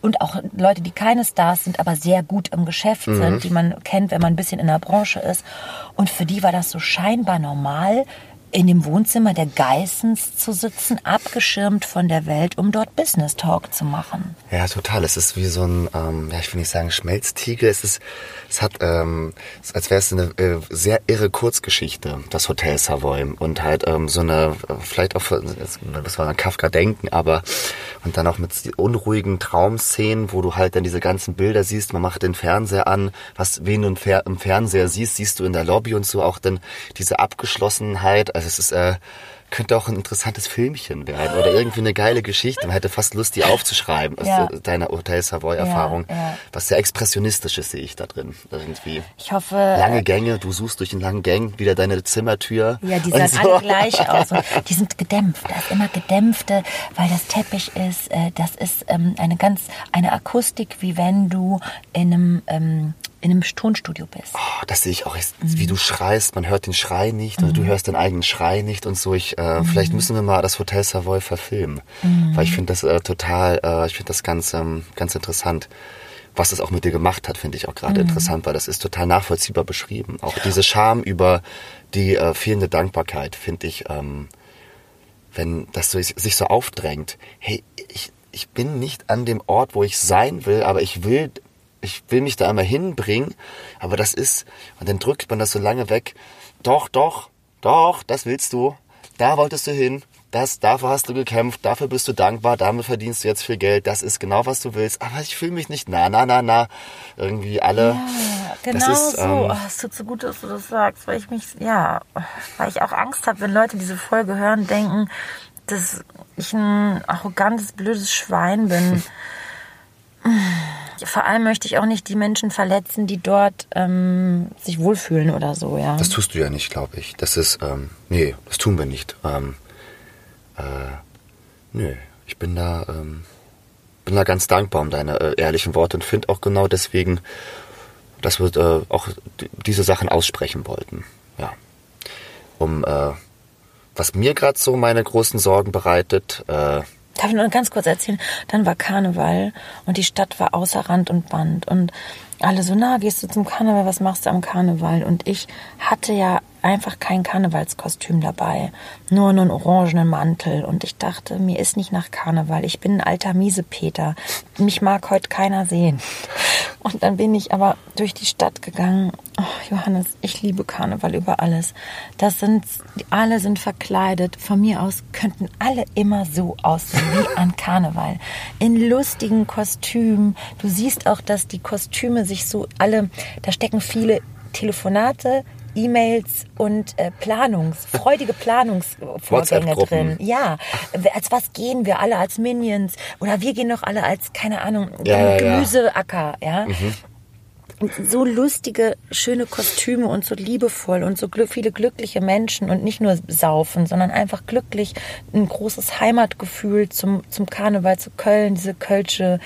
[SPEAKER 3] und auch Leute, die keine Stars sind, aber sehr gut im Geschäft mhm. Sind, die man kennt, wenn man ein bisschen in der Branche ist. Und für die war das so scheinbar normal, in dem Wohnzimmer der Geissens zu sitzen, abgeschirmt von der Welt, um dort Business Talk zu machen.
[SPEAKER 2] Ja, total. Es ist wie so ein, ähm, ja, ich will nicht sagen Schmelztiegel. Es ist, es hat, ähm, als wäre es eine äh, sehr irre Kurzgeschichte, das Hotel Savoy. Und halt ähm, so eine, vielleicht auch, das war an Kafka denken, aber und dann auch mit unruhigen Traumszenen, wo du halt dann diese ganzen Bilder siehst. Man macht den Fernseher an, was wen du im Fernseher siehst, siehst du in der Lobby und so auch dann diese Abgeschlossenheit. Also es ist äh, könnte auch ein interessantes Filmchen werden oder irgendwie eine geile Geschichte. Man hätte fast Lust, die aufzuschreiben aus ja. deiner Hotel Savoy-Erfahrung. Ja, ja. Was sehr expressionistisches sehe ich da drin irgendwie.
[SPEAKER 3] Ich hoffe.
[SPEAKER 2] Lange Gänge, du suchst durch den langen Gang wieder deine Zimmertür.
[SPEAKER 3] Ja, die sehen so. alle gleich aus. Und die sind gedämpft. Da ist immer gedämpfte, weil das Teppich ist. Äh, das ist ähm, eine ganz eine Akustik, wie wenn du in einem ähm, in einem Tonstudio bist.
[SPEAKER 2] Oh, das sehe ich auch, wie mhm. du schreist, man hört den Schrei nicht mhm. oder du hörst den eigenen Schrei nicht und so. Ich, äh, mhm. Vielleicht müssen wir mal das Hotel Savoy verfilmen, weil ich mhm. finde das äh, total, äh, ich finde das ganz, ähm, ganz interessant. Was das auch mit dir gemacht hat, finde ich auch gerade mhm. interessant, weil das ist total nachvollziehbar beschrieben. Auch diese Scham über die äh, fehlende Dankbarkeit, finde ich, ähm, wenn das so, sich so aufdrängt. Hey, ich, ich bin nicht an dem Ort, wo ich sein will, aber ich will ich will mich da einmal hinbringen, aber das ist, und dann drückt man das so lange weg. Doch, doch, doch, das willst du. Da wolltest du hin. Das, dafür hast du gekämpft, dafür bist du dankbar, damit verdienst du jetzt viel Geld, das ist genau, was du willst. Aber ich fühle mich nicht na, na, na, na. Irgendwie alle.
[SPEAKER 3] Ja, genau ist, so. Ähm, oh, es tut so gut, dass du das sagst, weil ich mich, ja, weil ich auch Angst habe, wenn Leute diese Folge hören, denken, dass ich ein arrogantes, blödes Schwein bin. Vor allem möchte ich auch nicht die Menschen verletzen, die dort ähm, sich wohlfühlen oder so, ja.
[SPEAKER 2] Das tust du ja nicht, glaube ich. Das ist, ähm, nee, das tun wir nicht. Ähm, äh, nö, ich bin da, ähm, bin da ganz dankbar um deine äh, ehrlichen Worte und finde auch genau deswegen, dass wir äh, auch diese Sachen aussprechen wollten. Ja. Um, äh, was mir gerade so meine großen Sorgen bereitet, äh,
[SPEAKER 3] Darf ich nur ganz kurz erzählen? Dann war Karneval und die Stadt war außer Rand und Band und alle so, na, gehst du zum Karneval, was machst du am Karneval? Und ich hatte ja einfach kein Karnevalskostüm dabei, nur einen orangenen Mantel. Und ich dachte, mir ist nicht nach Karneval. Ich bin ein alter Miesepeter. Mich mag heute keiner sehen. Und dann bin ich aber durch die Stadt gegangen. Oh, Johannes, ich liebe Karneval über alles. Das sind, alle sind verkleidet. Von mir aus könnten alle immer so aussehen wie an Karneval. In lustigen Kostümen. Du siehst auch, dass die Kostüme sich so alle, da stecken viele Telefonate, E-Mails und äh, Planungs, freudige Planungsvorgänge drin. Ja, als was gehen wir alle als Minions oder wir gehen doch alle als keine Ahnung
[SPEAKER 2] ja,
[SPEAKER 3] Gemüseacker, ja. ja. Mhm. So lustige, schöne Kostüme und so liebevoll und so glü viele glückliche Menschen und nicht nur saufen, sondern einfach glücklich. Ein großes Heimatgefühl zum, zum Karneval zu Köln. Diese Kölsche,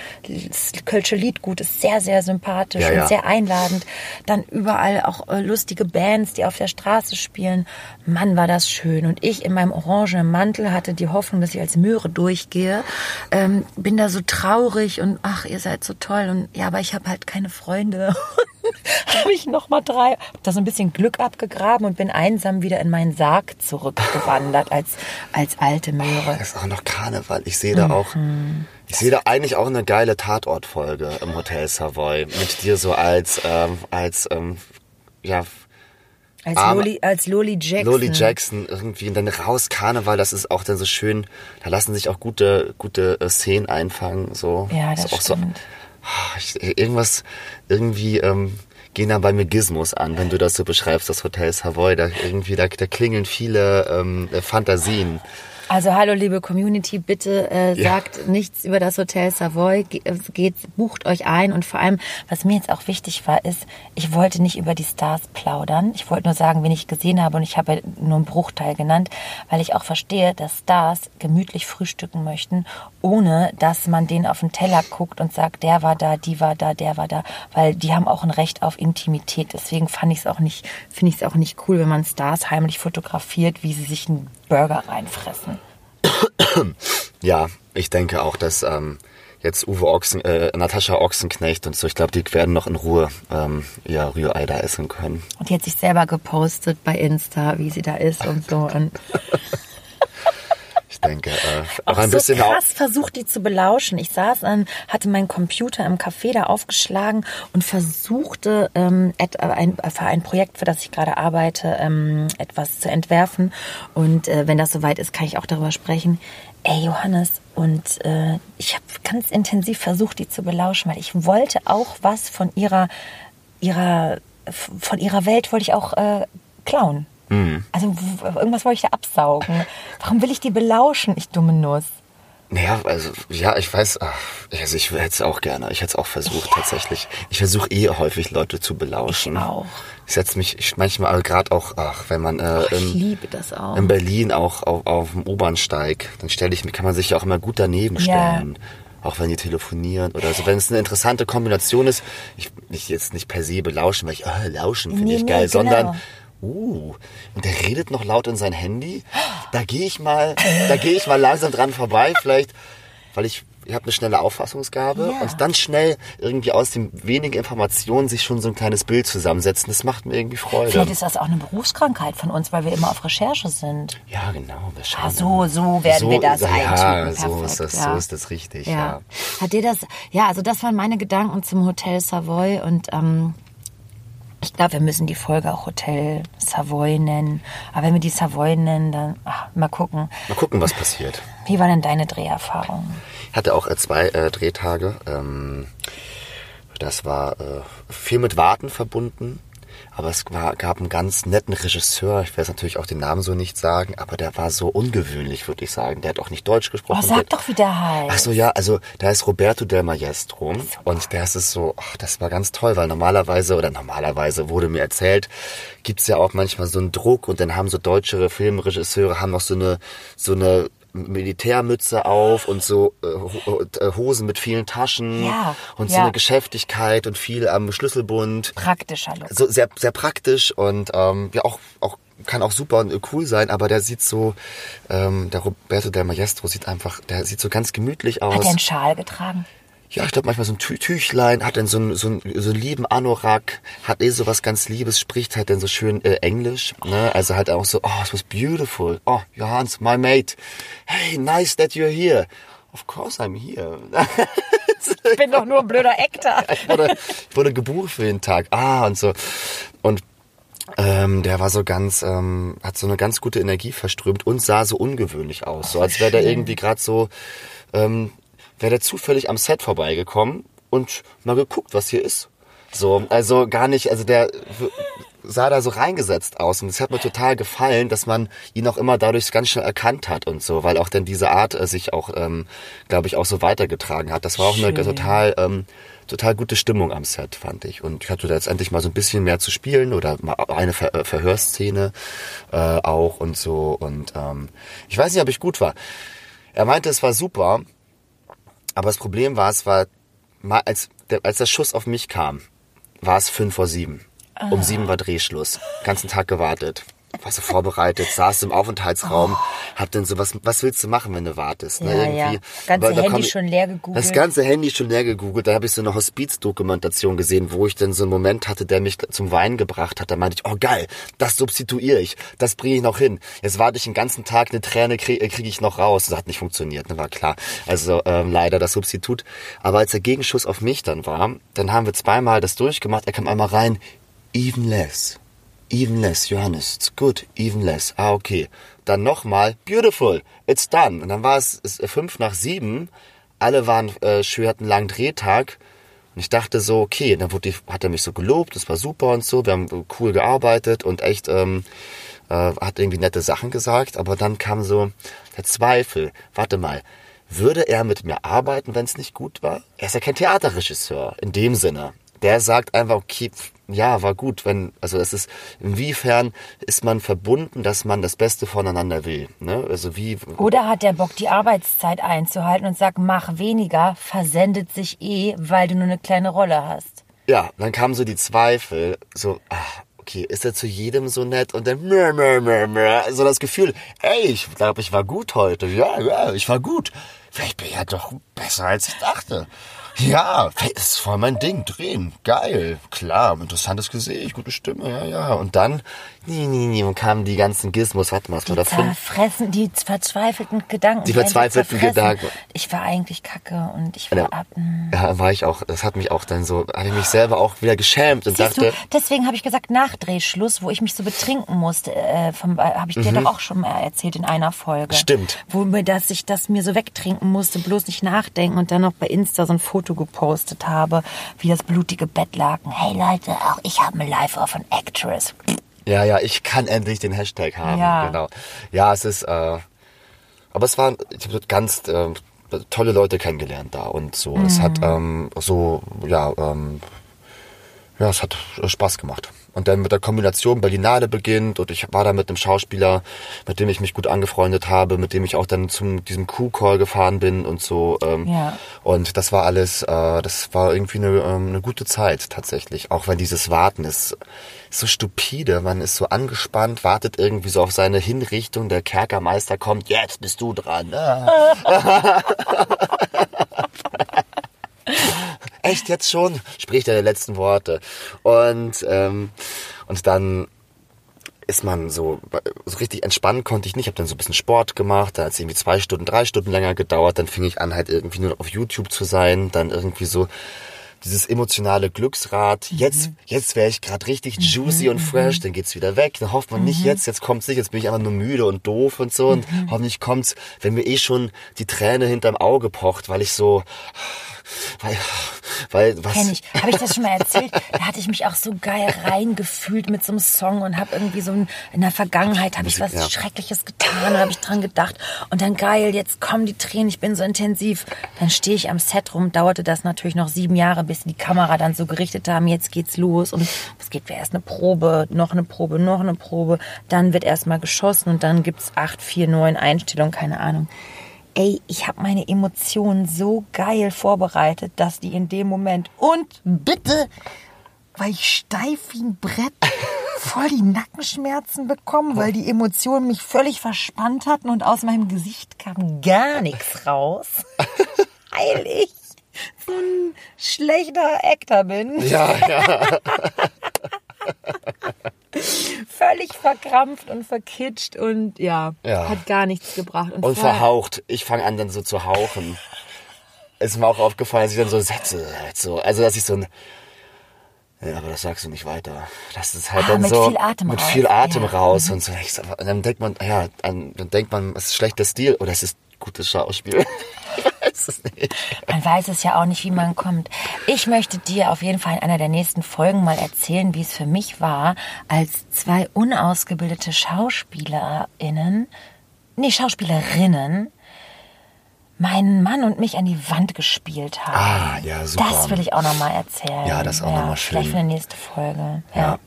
[SPEAKER 3] Kölsche Liedgut ist sehr, sehr sympathisch
[SPEAKER 2] Ja, ja.
[SPEAKER 3] und sehr einladend. Dann überall auch äh, lustige Bands, die auf der Straße spielen. Mann, war das schön. Und ich in meinem orangenen Mantel hatte die Hoffnung, dass ich als Möhre durchgehe. Ähm, bin da so traurig und ach, ihr seid so toll. Und ja, aber ich habe halt keine Freunde. habe ich noch mal drei, hab da so ein bisschen Glück abgegraben und bin einsam wieder in meinen Sarg zurückgewandert als, als alte Möhre.
[SPEAKER 2] Das ist auch noch Karneval. Ich sehe da auch, ich sehe da eigentlich auch eine geile Tatortfolge im Hotel Savoy mit dir so als, ähm, als, ähm, ja,
[SPEAKER 3] Als
[SPEAKER 2] Arme-
[SPEAKER 3] Loli, als Loli Jackson.
[SPEAKER 2] Loli Jackson irgendwie und dann raus Karneval, das ist auch dann so schön, da lassen sich auch gute, gute äh, Szenen einfangen, so.
[SPEAKER 3] Ja, das
[SPEAKER 2] so, auch
[SPEAKER 3] stimmt.
[SPEAKER 2] So, ich, irgendwas, irgendwie, ähm, gehen da bei mir Gizmos an, wenn du das so beschreibst, das Hotel Savoy, da irgendwie, da, da klingeln viele, ähm, äh, Fantasien.
[SPEAKER 3] Also hallo liebe Community, bitte äh,
[SPEAKER 2] Ja.
[SPEAKER 3] sagt nichts über das Hotel Savoy, Ge- äh, geht, bucht euch ein und vor allem, was mir jetzt auch wichtig war, ist, ich wollte nicht über die Stars plaudern. Ich wollte nur sagen, wen ich gesehen habe und ich habe nur einen Bruchteil genannt, weil ich auch verstehe, dass Stars gemütlich frühstücken möchten, ohne dass man denen auf den Teller guckt und sagt, der war da, die war da, der war da, weil die haben auch ein Recht auf Intimität. Deswegen fand ich es auch nicht, finde ich es auch nicht cool, wenn man Stars heimlich fotografiert, wie sie sich einen Burger reinfressen.
[SPEAKER 2] Ja, ich denke auch, dass ähm, jetzt Uwe Ochsen, äh, Natascha Ochsenknecht und so, ich glaube, die werden noch in Ruhe ähm, ihr Rührei da essen können.
[SPEAKER 3] Und die hat sich selber gepostet bei Insta, wie sie da ist und so. Und
[SPEAKER 2] Ich denke, äh, auch
[SPEAKER 3] auch
[SPEAKER 2] ein
[SPEAKER 3] so
[SPEAKER 2] bisschen
[SPEAKER 3] krass versucht, die zu belauschen. Ich saß an, hatte meinen Computer im Café da aufgeschlagen und versuchte, ähm, äh, ein, für ein Projekt, für das ich gerade arbeite, ähm, etwas zu entwerfen. Und äh, wenn das soweit ist, kann ich auch darüber sprechen. Ey, Johannes, und äh, ich habe ganz intensiv versucht, die zu belauschen, weil ich wollte auch was von ihrer, ihrer, von ihrer Welt wollte ich auch äh, klauen. Also w- irgendwas wollte ich da absaugen. Warum will ich die belauschen, ich dumme Nuss?
[SPEAKER 2] Naja, also, ja, ich weiß, ach, also ich hätte es auch gerne. Ich hätte es auch versucht, tatsächlich. Ich versuche eh häufig Leute zu belauschen.
[SPEAKER 3] Ich auch.
[SPEAKER 2] Ich setze mich, ich manchmal gerade auch, ach, wenn man äh,
[SPEAKER 3] Ich
[SPEAKER 2] in,
[SPEAKER 3] liebe das auch.
[SPEAKER 2] in Berlin auch auf, auf dem U-Bahnsteig, dann stelle ich mich, kann man sich ja auch immer gut daneben
[SPEAKER 3] Ja.
[SPEAKER 2] stellen. Auch wenn die telefonieren oder so. Wenn es eine interessante Kombination ist, ich nicht jetzt nicht per se belauschen, weil ich, äh, lauschen finde
[SPEAKER 3] Nee,
[SPEAKER 2] ich
[SPEAKER 3] nee,
[SPEAKER 2] geil,
[SPEAKER 3] genau.
[SPEAKER 2] sondern Uh, und der redet noch laut in sein Handy. Da gehe ich mal, da gehe ich mal langsam dran vorbei, vielleicht, weil ich, ich habe eine schnelle Auffassungsgabe
[SPEAKER 3] Ja.
[SPEAKER 2] und dann schnell irgendwie aus den wenigen Informationen sich schon so ein kleines Bild zusammensetzen. Das macht mir irgendwie Freude.
[SPEAKER 3] Vielleicht ist das auch eine Berufskrankheit von uns, weil wir immer auf Recherche sind.
[SPEAKER 2] ja, genau.
[SPEAKER 3] Ah, so, so werden wir das
[SPEAKER 2] ja, so
[SPEAKER 3] Perfekt,
[SPEAKER 2] ist das,
[SPEAKER 3] ja.
[SPEAKER 2] so ist das richtig, ja.
[SPEAKER 3] Ja. Hat dir das, ja, also das waren meine Gedanken zum Hotel Savoy und ähm, ich glaube, wir müssen die Folge auch Hotel Savoy nennen. Aber wenn wir die Savoy nennen, dann ach, mal gucken.
[SPEAKER 2] Mal gucken, was passiert.
[SPEAKER 3] Wie war denn deine Dreherfahrung?
[SPEAKER 2] Ich hatte auch äh, zwei äh, Drehtage. Ähm, das war äh, viel mit Warten verbunden. Aber es war, gab einen ganz netten Regisseur. Ich werde natürlich auch den Namen so nicht sagen, aber der war so ungewöhnlich, würde ich sagen. Der hat auch nicht Deutsch gesprochen.
[SPEAKER 3] Oh, sag doch, wie der heißt.
[SPEAKER 2] Ach so, ja, also da ist Roberto del Maestro und der ist es so, ach, das war ganz toll, weil normalerweise oder normalerweise wurde mir erzählt, gibt's ja auch manchmal so einen Druck und dann haben so deutsche Filmregisseure haben noch so eine so eine Militärmütze auf und so äh, äh, Hosen mit vielen Taschen
[SPEAKER 3] Ja,
[SPEAKER 2] und so
[SPEAKER 3] ja.
[SPEAKER 2] eine Geschäftigkeit und viel am Schlüsselbund
[SPEAKER 3] Praktischer Look.
[SPEAKER 2] so sehr sehr praktisch und ähm, ja auch auch kann auch super und cool sein, aber der sieht so, ähm, der Roberto del Maestro sieht einfach, der sieht so ganz gemütlich aus.
[SPEAKER 3] Hat er einen Schal getragen?
[SPEAKER 2] Ja, ich glaube manchmal so ein Tü Tüchlein, hat dann so einen, so, einen, so einen lieben Anorak, hat eh so was ganz Liebes, spricht halt dann so schön äh, Englisch, ne? Also halt auch so, oh, it was beautiful. Oh, Johannes, my mate. Hey, nice that you're here. Of course I'm here.
[SPEAKER 3] Ich bin doch nur ein blöder Actor.
[SPEAKER 2] ich wurde, ich wurde gebucht für den Tag. Ah, und so. Und ähm, der war so ganz, ähm, hat so eine ganz gute Energie verströmt und sah so ungewöhnlich aus. So als wäre der irgendwie gerade so, ähm, wäre der zufällig am Set vorbeigekommen und mal geguckt, was hier ist. So, also gar nicht, also der sah da so reingesetzt aus und es hat mir total gefallen, dass man ihn auch immer dadurch ganz schnell erkannt hat und so, weil auch dann diese Art äh, sich auch, ähm, glaube ich, auch so weitergetragen hat. Das war auch eine
[SPEAKER 3] Schön.
[SPEAKER 2] total, ähm, total gute Stimmung am Set, fand ich. Und ich hatte da jetzt endlich mal so ein bisschen mehr zu spielen oder mal eine Ver äh, Verhörszene äh, auch und so. Und ähm, ich weiß nicht, ob ich gut war. Er meinte, es war super, aber das Problem war, es war, als, der, als der Schuss auf mich kam, war es fünf vor sieben. Um sieben war Drehschluss. Ganzen Tag gewartet war so vorbereitet, saß im Aufenthaltsraum, oh. hab dann so, was, was willst du machen, wenn du wartest?
[SPEAKER 3] Ne? Ja,
[SPEAKER 2] irgendwie.
[SPEAKER 3] ja. Ganze
[SPEAKER 2] Aber da
[SPEAKER 3] Handy
[SPEAKER 2] ich-
[SPEAKER 3] schon leer gegoogelt.
[SPEAKER 2] Das ganze Handy schon leer gegoogelt. Da habe ich so eine Hospizdokumentation gesehen, wo ich dann so einen Moment hatte, der mich zum Weinen gebracht hat. Da meinte ich, oh geil, das substituiere ich, das bringe ich noch hin. Jetzt warte ich den ganzen Tag, eine Träne kriege krieg ich noch raus. Das hat nicht funktioniert, ne, war klar. Also ähm, leider das Substitut. Aber als der Gegenschuss auf mich dann war, dann haben wir zweimal das durchgemacht. Er kam einmal rein, even less. Even less, Johannes, it's good, even less. Ah, okay. Dann nochmal, beautiful, it's done. Und dann war es, es fünf nach sieben. Alle waren äh, schön, hatten einen langen Drehtag. Und ich dachte so, okay, dann wurde die, hat er mich so gelobt, das war super und so. Wir haben cool gearbeitet und echt ähm, äh, hat irgendwie nette Sachen gesagt. Aber dann kam so der Zweifel. Warte mal, würde er mit mir arbeiten, wenn es nicht gut war? Er ist ja kein Theaterregisseur in dem Sinne. Der sagt einfach, okay, ja, war gut, wenn, also es ist, inwiefern ist man verbunden, dass man das Beste voneinander will, ne? Also wie,
[SPEAKER 3] Oder hat der Bock, die Arbeitszeit einzuhalten und sagt, mach weniger, versendet sich eh, weil du nur eine kleine Rolle hast.
[SPEAKER 2] ja, dann kamen so die Zweifel, so, ah, okay, ist er zu jedem so nett und dann, meh, meh, meh, meh, so das Gefühl, ey, ich glaube, ich war gut heute, ja, ja, ich war gut. Vielleicht bin ich ja doch besser, als ich dachte. Ja, das ist voll mein Ding, drehen, geil, klar, interessantes Gesicht, gute Stimme, ja, ja. Und dann, nee, nee, und kamen die ganzen Gizmos, warte mal, was war da fünf?
[SPEAKER 3] Zerfressen, die verzweifelten Gedanken.
[SPEAKER 2] Die verzweifelten. Gedanken.
[SPEAKER 3] Ich war eigentlich kacke und ich war
[SPEAKER 2] Ja.
[SPEAKER 3] ab. hm.
[SPEAKER 2] Ja, war ich auch, das hat mich auch dann so, habe ich mich selber auch wieder geschämt und
[SPEAKER 3] Siehst
[SPEAKER 2] dachte,
[SPEAKER 3] du, deswegen habe ich gesagt, nach Drehschluss, wo ich mich so betrinken musste, äh, äh, habe ich dir doch auch schon mal erzählt in einer Folge.
[SPEAKER 2] Mhm. Stimmt.
[SPEAKER 3] Wo mir das, ich das mir so wegtrinken musste, bloß nicht nachdenken und dann noch bei Insta so ein Foto gepostet habe, wie das blutige Bettlaken. Hey Leute, auch ich habe ein Life of an Actress.
[SPEAKER 2] Ja, ja, ich kann endlich den Hashtag haben.
[SPEAKER 3] Ja.
[SPEAKER 2] Genau. Ja, es ist, äh, aber es waren ich hab ganz äh, tolle Leute kennengelernt da und so. Es hat ähm, so, ja, ähm, ja, es hat Spaß gemacht. Und dann mit der Kombination Berlinale beginnt und ich war da mit einem Schauspieler, mit dem ich mich gut angefreundet habe, mit dem ich auch dann zum diesem Q-Call gefahren bin und so. Ähm,
[SPEAKER 3] Ja.
[SPEAKER 2] Und das war alles, äh, das war irgendwie eine, ähm, eine gute Zeit tatsächlich. Auch wenn dieses Warten ist so stupide, man ist so angespannt, wartet irgendwie so auf seine Hinrichtung, der Kerkermeister kommt, jetzt bist du dran. Ah. Echt jetzt schon? Spricht er die letzten Worte. Und, ähm, und dann ist man so, so richtig entspannen konnte ich nicht. Ich habe dann so ein bisschen Sport gemacht, da hat es irgendwie zwei Stunden, drei Stunden länger gedauert. Dann fing ich an, halt irgendwie nur auf YouTube zu sein. Dann irgendwie so dieses emotionale Glücksrad. Jetzt, jetzt wäre ich gerade richtig juicy und fresh, dann geht's wieder weg. Dann hofft man nicht jetzt, jetzt kommt's nicht, jetzt bin ich einfach nur müde und doof und so. Und hoffentlich kommt's, wenn mir eh schon die Träne hinterm Auge pocht, weil ich so, weil, weil, was?
[SPEAKER 3] Kenn ich. Habe ich das schon mal erzählt? Da hatte ich mich auch so geil reingefühlt mit so einem Song und habe irgendwie so ein, in der Vergangenheit habe ich was
[SPEAKER 2] ja.
[SPEAKER 3] Schreckliches getan und habe ich dran gedacht und dann geil, jetzt kommen die Tränen, ich bin so intensiv. Dann stehe ich am Set rum, dauerte das natürlich noch sieben Jahre, bis die Kamera dann so gerichtet haben, jetzt geht's los und es gibt erst eine Probe, noch eine Probe, noch eine Probe, dann wird erst mal geschossen und dann gibt's acht, vier, neun Einstellungen, keine Ahnung. Ey, ich habe meine Emotionen so geil vorbereitet, dass die in dem Moment und bitte, weil ich steif wie ein Brett voll die Nackenschmerzen bekommen, weil die Emotionen mich völlig verspannt hatten und aus meinem Gesicht kam gar nichts raus. Weil ich so ein schlechter Actor bin.
[SPEAKER 2] Ja, ja.
[SPEAKER 3] Völlig verkrampft und verkitscht und ja,
[SPEAKER 2] Ja.
[SPEAKER 3] hat gar nichts gebracht.
[SPEAKER 2] Und
[SPEAKER 3] voll-
[SPEAKER 2] verhaucht. Ich fange an dann so zu hauchen. Ist mir auch aufgefallen, dass ich dann so Sätze halt so, also dass ich so ein ja, aber das sagst du nicht weiter. Das ist halt
[SPEAKER 3] Ah,
[SPEAKER 2] dann
[SPEAKER 3] mit
[SPEAKER 2] so
[SPEAKER 3] viel Atem
[SPEAKER 2] mit
[SPEAKER 3] raus.
[SPEAKER 2] viel Atem
[SPEAKER 3] Ja.
[SPEAKER 2] raus und so. Und dann denkt man, ja, dann, dann denkt man, es ist schlechter Stil oder es ist gutes Schauspiel. Weiß es nicht.
[SPEAKER 3] Man weiß es ja auch nicht, wie man kommt. Ich möchte dir auf jeden Fall in einer der nächsten Folgen mal erzählen, wie es für mich war, als zwei unausgebildete SchauspielerInnen, nee, Schauspielerinnen, meinen Mann und mich an die Wand gespielt haben.
[SPEAKER 2] Ah, ja, super.
[SPEAKER 3] Das will ich auch nochmal erzählen.
[SPEAKER 2] Ja, das ist auch noch mal schön.
[SPEAKER 3] Vielleicht für die nächste Folge. Ja.
[SPEAKER 2] Ja.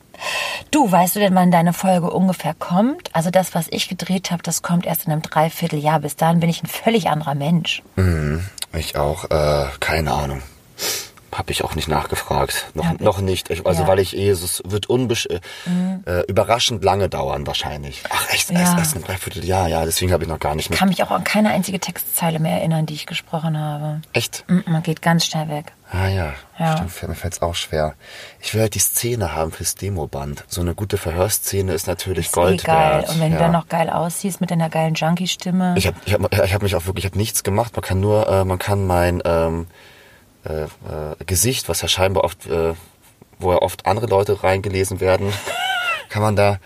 [SPEAKER 3] Du, weißt du denn, wann deine Folge ungefähr kommt? Also das, was ich gedreht habe, das kommt erst in einem Dreivierteljahr. Bis dahin bin ich ein völlig anderer Mensch.
[SPEAKER 2] Ich auch, äh, keine Ahnung. Hab ich auch nicht nachgefragt. Noch,
[SPEAKER 3] Ja,
[SPEAKER 2] noch nicht. Ich, also
[SPEAKER 3] ja. Mhm.
[SPEAKER 2] weil ich eh, es wird unbesch äh, äh, überraschend lange dauern wahrscheinlich. Ach echt,
[SPEAKER 3] Ja.
[SPEAKER 2] erst, erst ein Dreivierteljahr, ja, deswegen habe ich noch gar nicht mit.
[SPEAKER 3] Kann mich auch an keine einzige Textzeile mehr erinnern, die ich gesprochen habe.
[SPEAKER 2] Echt?
[SPEAKER 3] Mm, Man geht ganz schnell weg.
[SPEAKER 2] Ah ja,
[SPEAKER 3] Ja.
[SPEAKER 2] stimmt, mir fällt's auch schwer. Ich will halt die Szene haben fürs Demoband. So eine gute Verhörszene ist natürlich
[SPEAKER 3] Ist
[SPEAKER 2] Gold
[SPEAKER 3] eh geil.
[SPEAKER 2] wert.
[SPEAKER 3] Und wenn
[SPEAKER 2] ja.
[SPEAKER 3] du dann noch geil aussiehst mit deiner geilen Junkie-Stimme.
[SPEAKER 2] Ich habe ich hab, ich hab mich auch wirklich, ich habe nichts gemacht. Man kann nur, äh, man kann mein ähm, äh, äh, Gesicht, was ja scheinbar oft, äh, wo ja oft andere Leute reingelesen werden, kann man da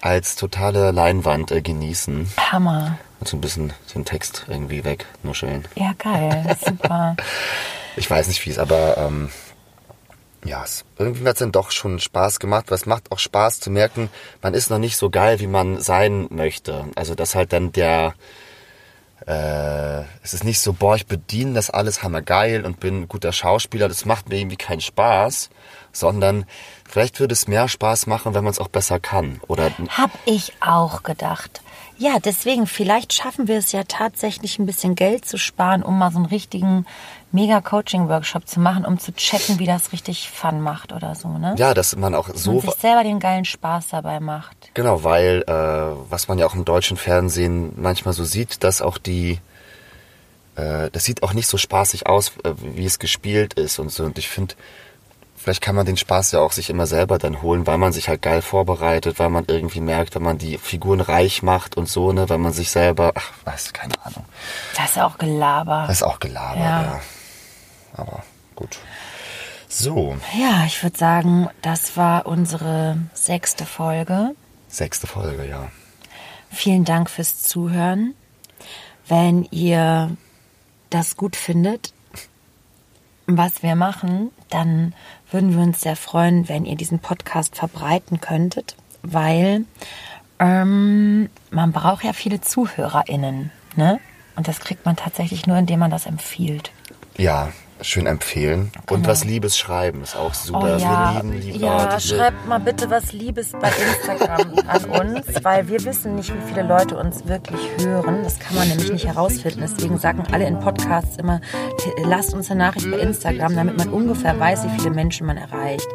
[SPEAKER 2] als totale Leinwand äh, genießen
[SPEAKER 3] Hammer.
[SPEAKER 2] und so ein bisschen den Text irgendwie wegnuscheln.
[SPEAKER 3] Ja, geil. Super.
[SPEAKER 2] Ich weiß nicht wie es, aber ähm, ja, es, irgendwie hat es dann doch schon Spaß gemacht, weil es macht auch Spaß zu merken, man ist noch nicht so geil, wie man sein möchte. Also dass halt dann der, äh, es ist nicht so, boah, ich bediene das alles hammergeil und bin ein guter Schauspieler, das macht mir irgendwie keinen Spaß, sondern vielleicht würde es mehr Spaß machen, wenn man es auch besser kann. Oder
[SPEAKER 3] Hab ich auch gedacht. Ja, deswegen, vielleicht schaffen wir es ja tatsächlich ein bisschen Geld zu sparen, um mal so einen richtigen Mega-Coaching-Workshop zu machen, um zu checken, wie das richtig Fun macht oder so, ne?
[SPEAKER 2] ja, dass man auch
[SPEAKER 3] Und
[SPEAKER 2] so
[SPEAKER 3] sich selber den geilen Spaß dabei macht.
[SPEAKER 2] Genau, weil äh, was man ja auch im deutschen Fernsehen manchmal so sieht, dass auch die, äh, das sieht auch nicht so spaßig aus, äh, wie es gespielt ist und so. Und ich finde, vielleicht kann man den Spaß ja auch sich immer selber dann holen, weil man sich halt geil vorbereitet, weil man irgendwie merkt, wenn man die Figuren reich macht und so, ne, wenn man sich selber, ach, weiß, keine Ahnung.
[SPEAKER 3] Das ist ja auch Gelaber.
[SPEAKER 2] Das ist auch gelabert,
[SPEAKER 3] Ja.
[SPEAKER 2] ja. Aber gut. So,
[SPEAKER 3] Ja, ich würde sagen, das war unsere sechste Folge.
[SPEAKER 2] sechste Folge, ja.
[SPEAKER 3] Vielen Dank fürs Zuhören. Wenn ihr das gut findet, was wir machen, dann würden wir uns sehr freuen, wenn ihr diesen Podcast verbreiten könntet, weil ähm, man braucht ja viele ZuhörerInnen, ne? Und das kriegt man tatsächlich nur, indem man das empfiehlt.
[SPEAKER 2] Ja, schön empfehlen. Und was Liebes schreiben ist auch super.
[SPEAKER 3] Oh ja,
[SPEAKER 2] Wir lieben die
[SPEAKER 3] ja schreibt mal bitte was Liebes bei Instagram an uns, weil wir wissen nicht, wie viele Leute uns wirklich hören. Das kann man nämlich nicht herausfinden. Deswegen sagen alle in Podcasts immer, lasst uns eine Nachricht bei Instagram, damit man ungefähr weiß, wie viele Menschen man erreicht.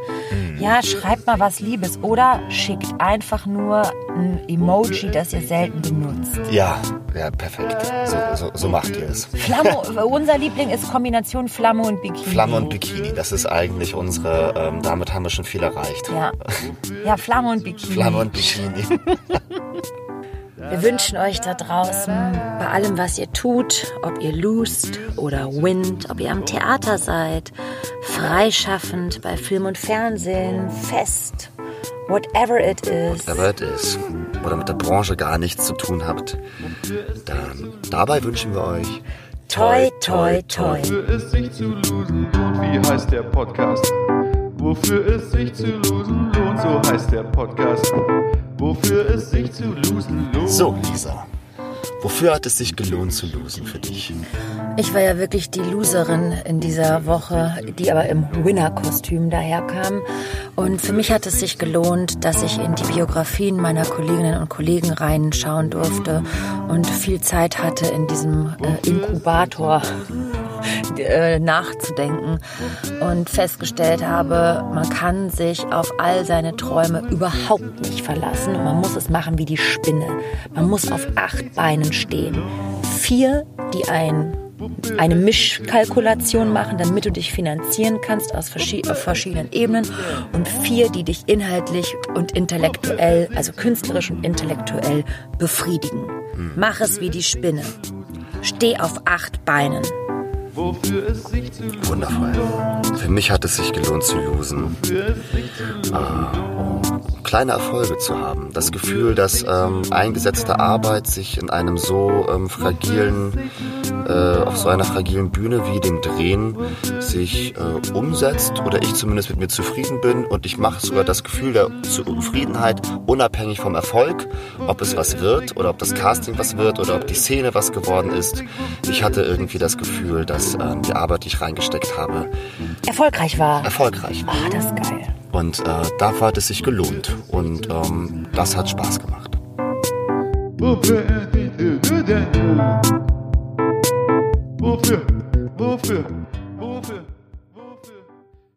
[SPEAKER 3] Ja, schreibt mal was Liebes oder schickt einfach nur ein Emoji, das ihr selten benutzt.
[SPEAKER 2] Ja, ja, perfekt. So, so, so macht ihr es.
[SPEAKER 3] Flamme, unser Liebling ist Kombination Flamme und Bikini.
[SPEAKER 2] Flamme und Bikini, das ist eigentlich unsere, ähm, damit haben wir schon viel erreicht.
[SPEAKER 3] Ja. ja, Flamme und Bikini.
[SPEAKER 2] Flamme und Bikini.
[SPEAKER 3] Wir wünschen euch da draußen bei allem, was ihr tut, ob ihr lost oder winnt, ob ihr am Theater seid, freischaffend bei Film und Fernsehen, fest, whatever it is.
[SPEAKER 2] Whatever it is. Oder mit der Branche gar nichts zu tun habt. Dann, dabei wünschen wir euch
[SPEAKER 3] Toi, toi, toi.
[SPEAKER 4] Wofür es sich zu losen lohnt, wie heißt der Podcast? Wofür es sich zu losen lohnt, so heißt der Podcast. Wofür es sich zu losen lohnt.
[SPEAKER 2] So, Lisa. Wofür hat es sich gelohnt zu losen für dich?
[SPEAKER 3] Ich war ja wirklich die Loserin in dieser Woche, die aber im Winner-Kostüm daherkam. Und für mich hat es sich gelohnt, dass ich in die Biografien meiner Kolleginnen und Kollegen reinschauen durfte und viel Zeit hatte, in diesem äh, Inkubator äh, nachzudenken und festgestellt habe, man kann sich auf all seine Träume überhaupt nicht verlassen und man muss es machen wie die Spinne. Man muss auf acht Beinen stehen. Vier, die ein eine Mischkalkulation machen, damit du dich finanzieren kannst aus verschiedenen Ebenen und vier, die dich inhaltlich und intellektuell, also künstlerisch und intellektuell befriedigen. Mach es wie die Spinne. Steh auf acht Beinen.
[SPEAKER 4] Wofür es sich zu losen
[SPEAKER 2] Wundervoll. Für mich hat es sich gelohnt zu losen. Äh, kleine Erfolge zu haben. Das Gefühl, dass ähm, eingesetzte Arbeit sich in einem so ähm, fragilen äh, auf so einer fragilen Bühne wie dem Drehen sich äh, umsetzt oder ich zumindest mit mir zufrieden bin und ich mache sogar das Gefühl der Zufriedenheit unabhängig vom Erfolg, ob es was wird oder ob das Casting was wird oder ob die Szene was geworden ist. Ich hatte irgendwie das Gefühl, dass äh, die Arbeit, die ich reingesteckt habe,
[SPEAKER 3] erfolgreich war.
[SPEAKER 2] Erfolgreich war.
[SPEAKER 3] Ah, das ist geil.
[SPEAKER 2] Und äh, dafür hat es sich gelohnt und ähm, das hat Spaß gemacht.
[SPEAKER 4] Wofür? Wofür? Wofür?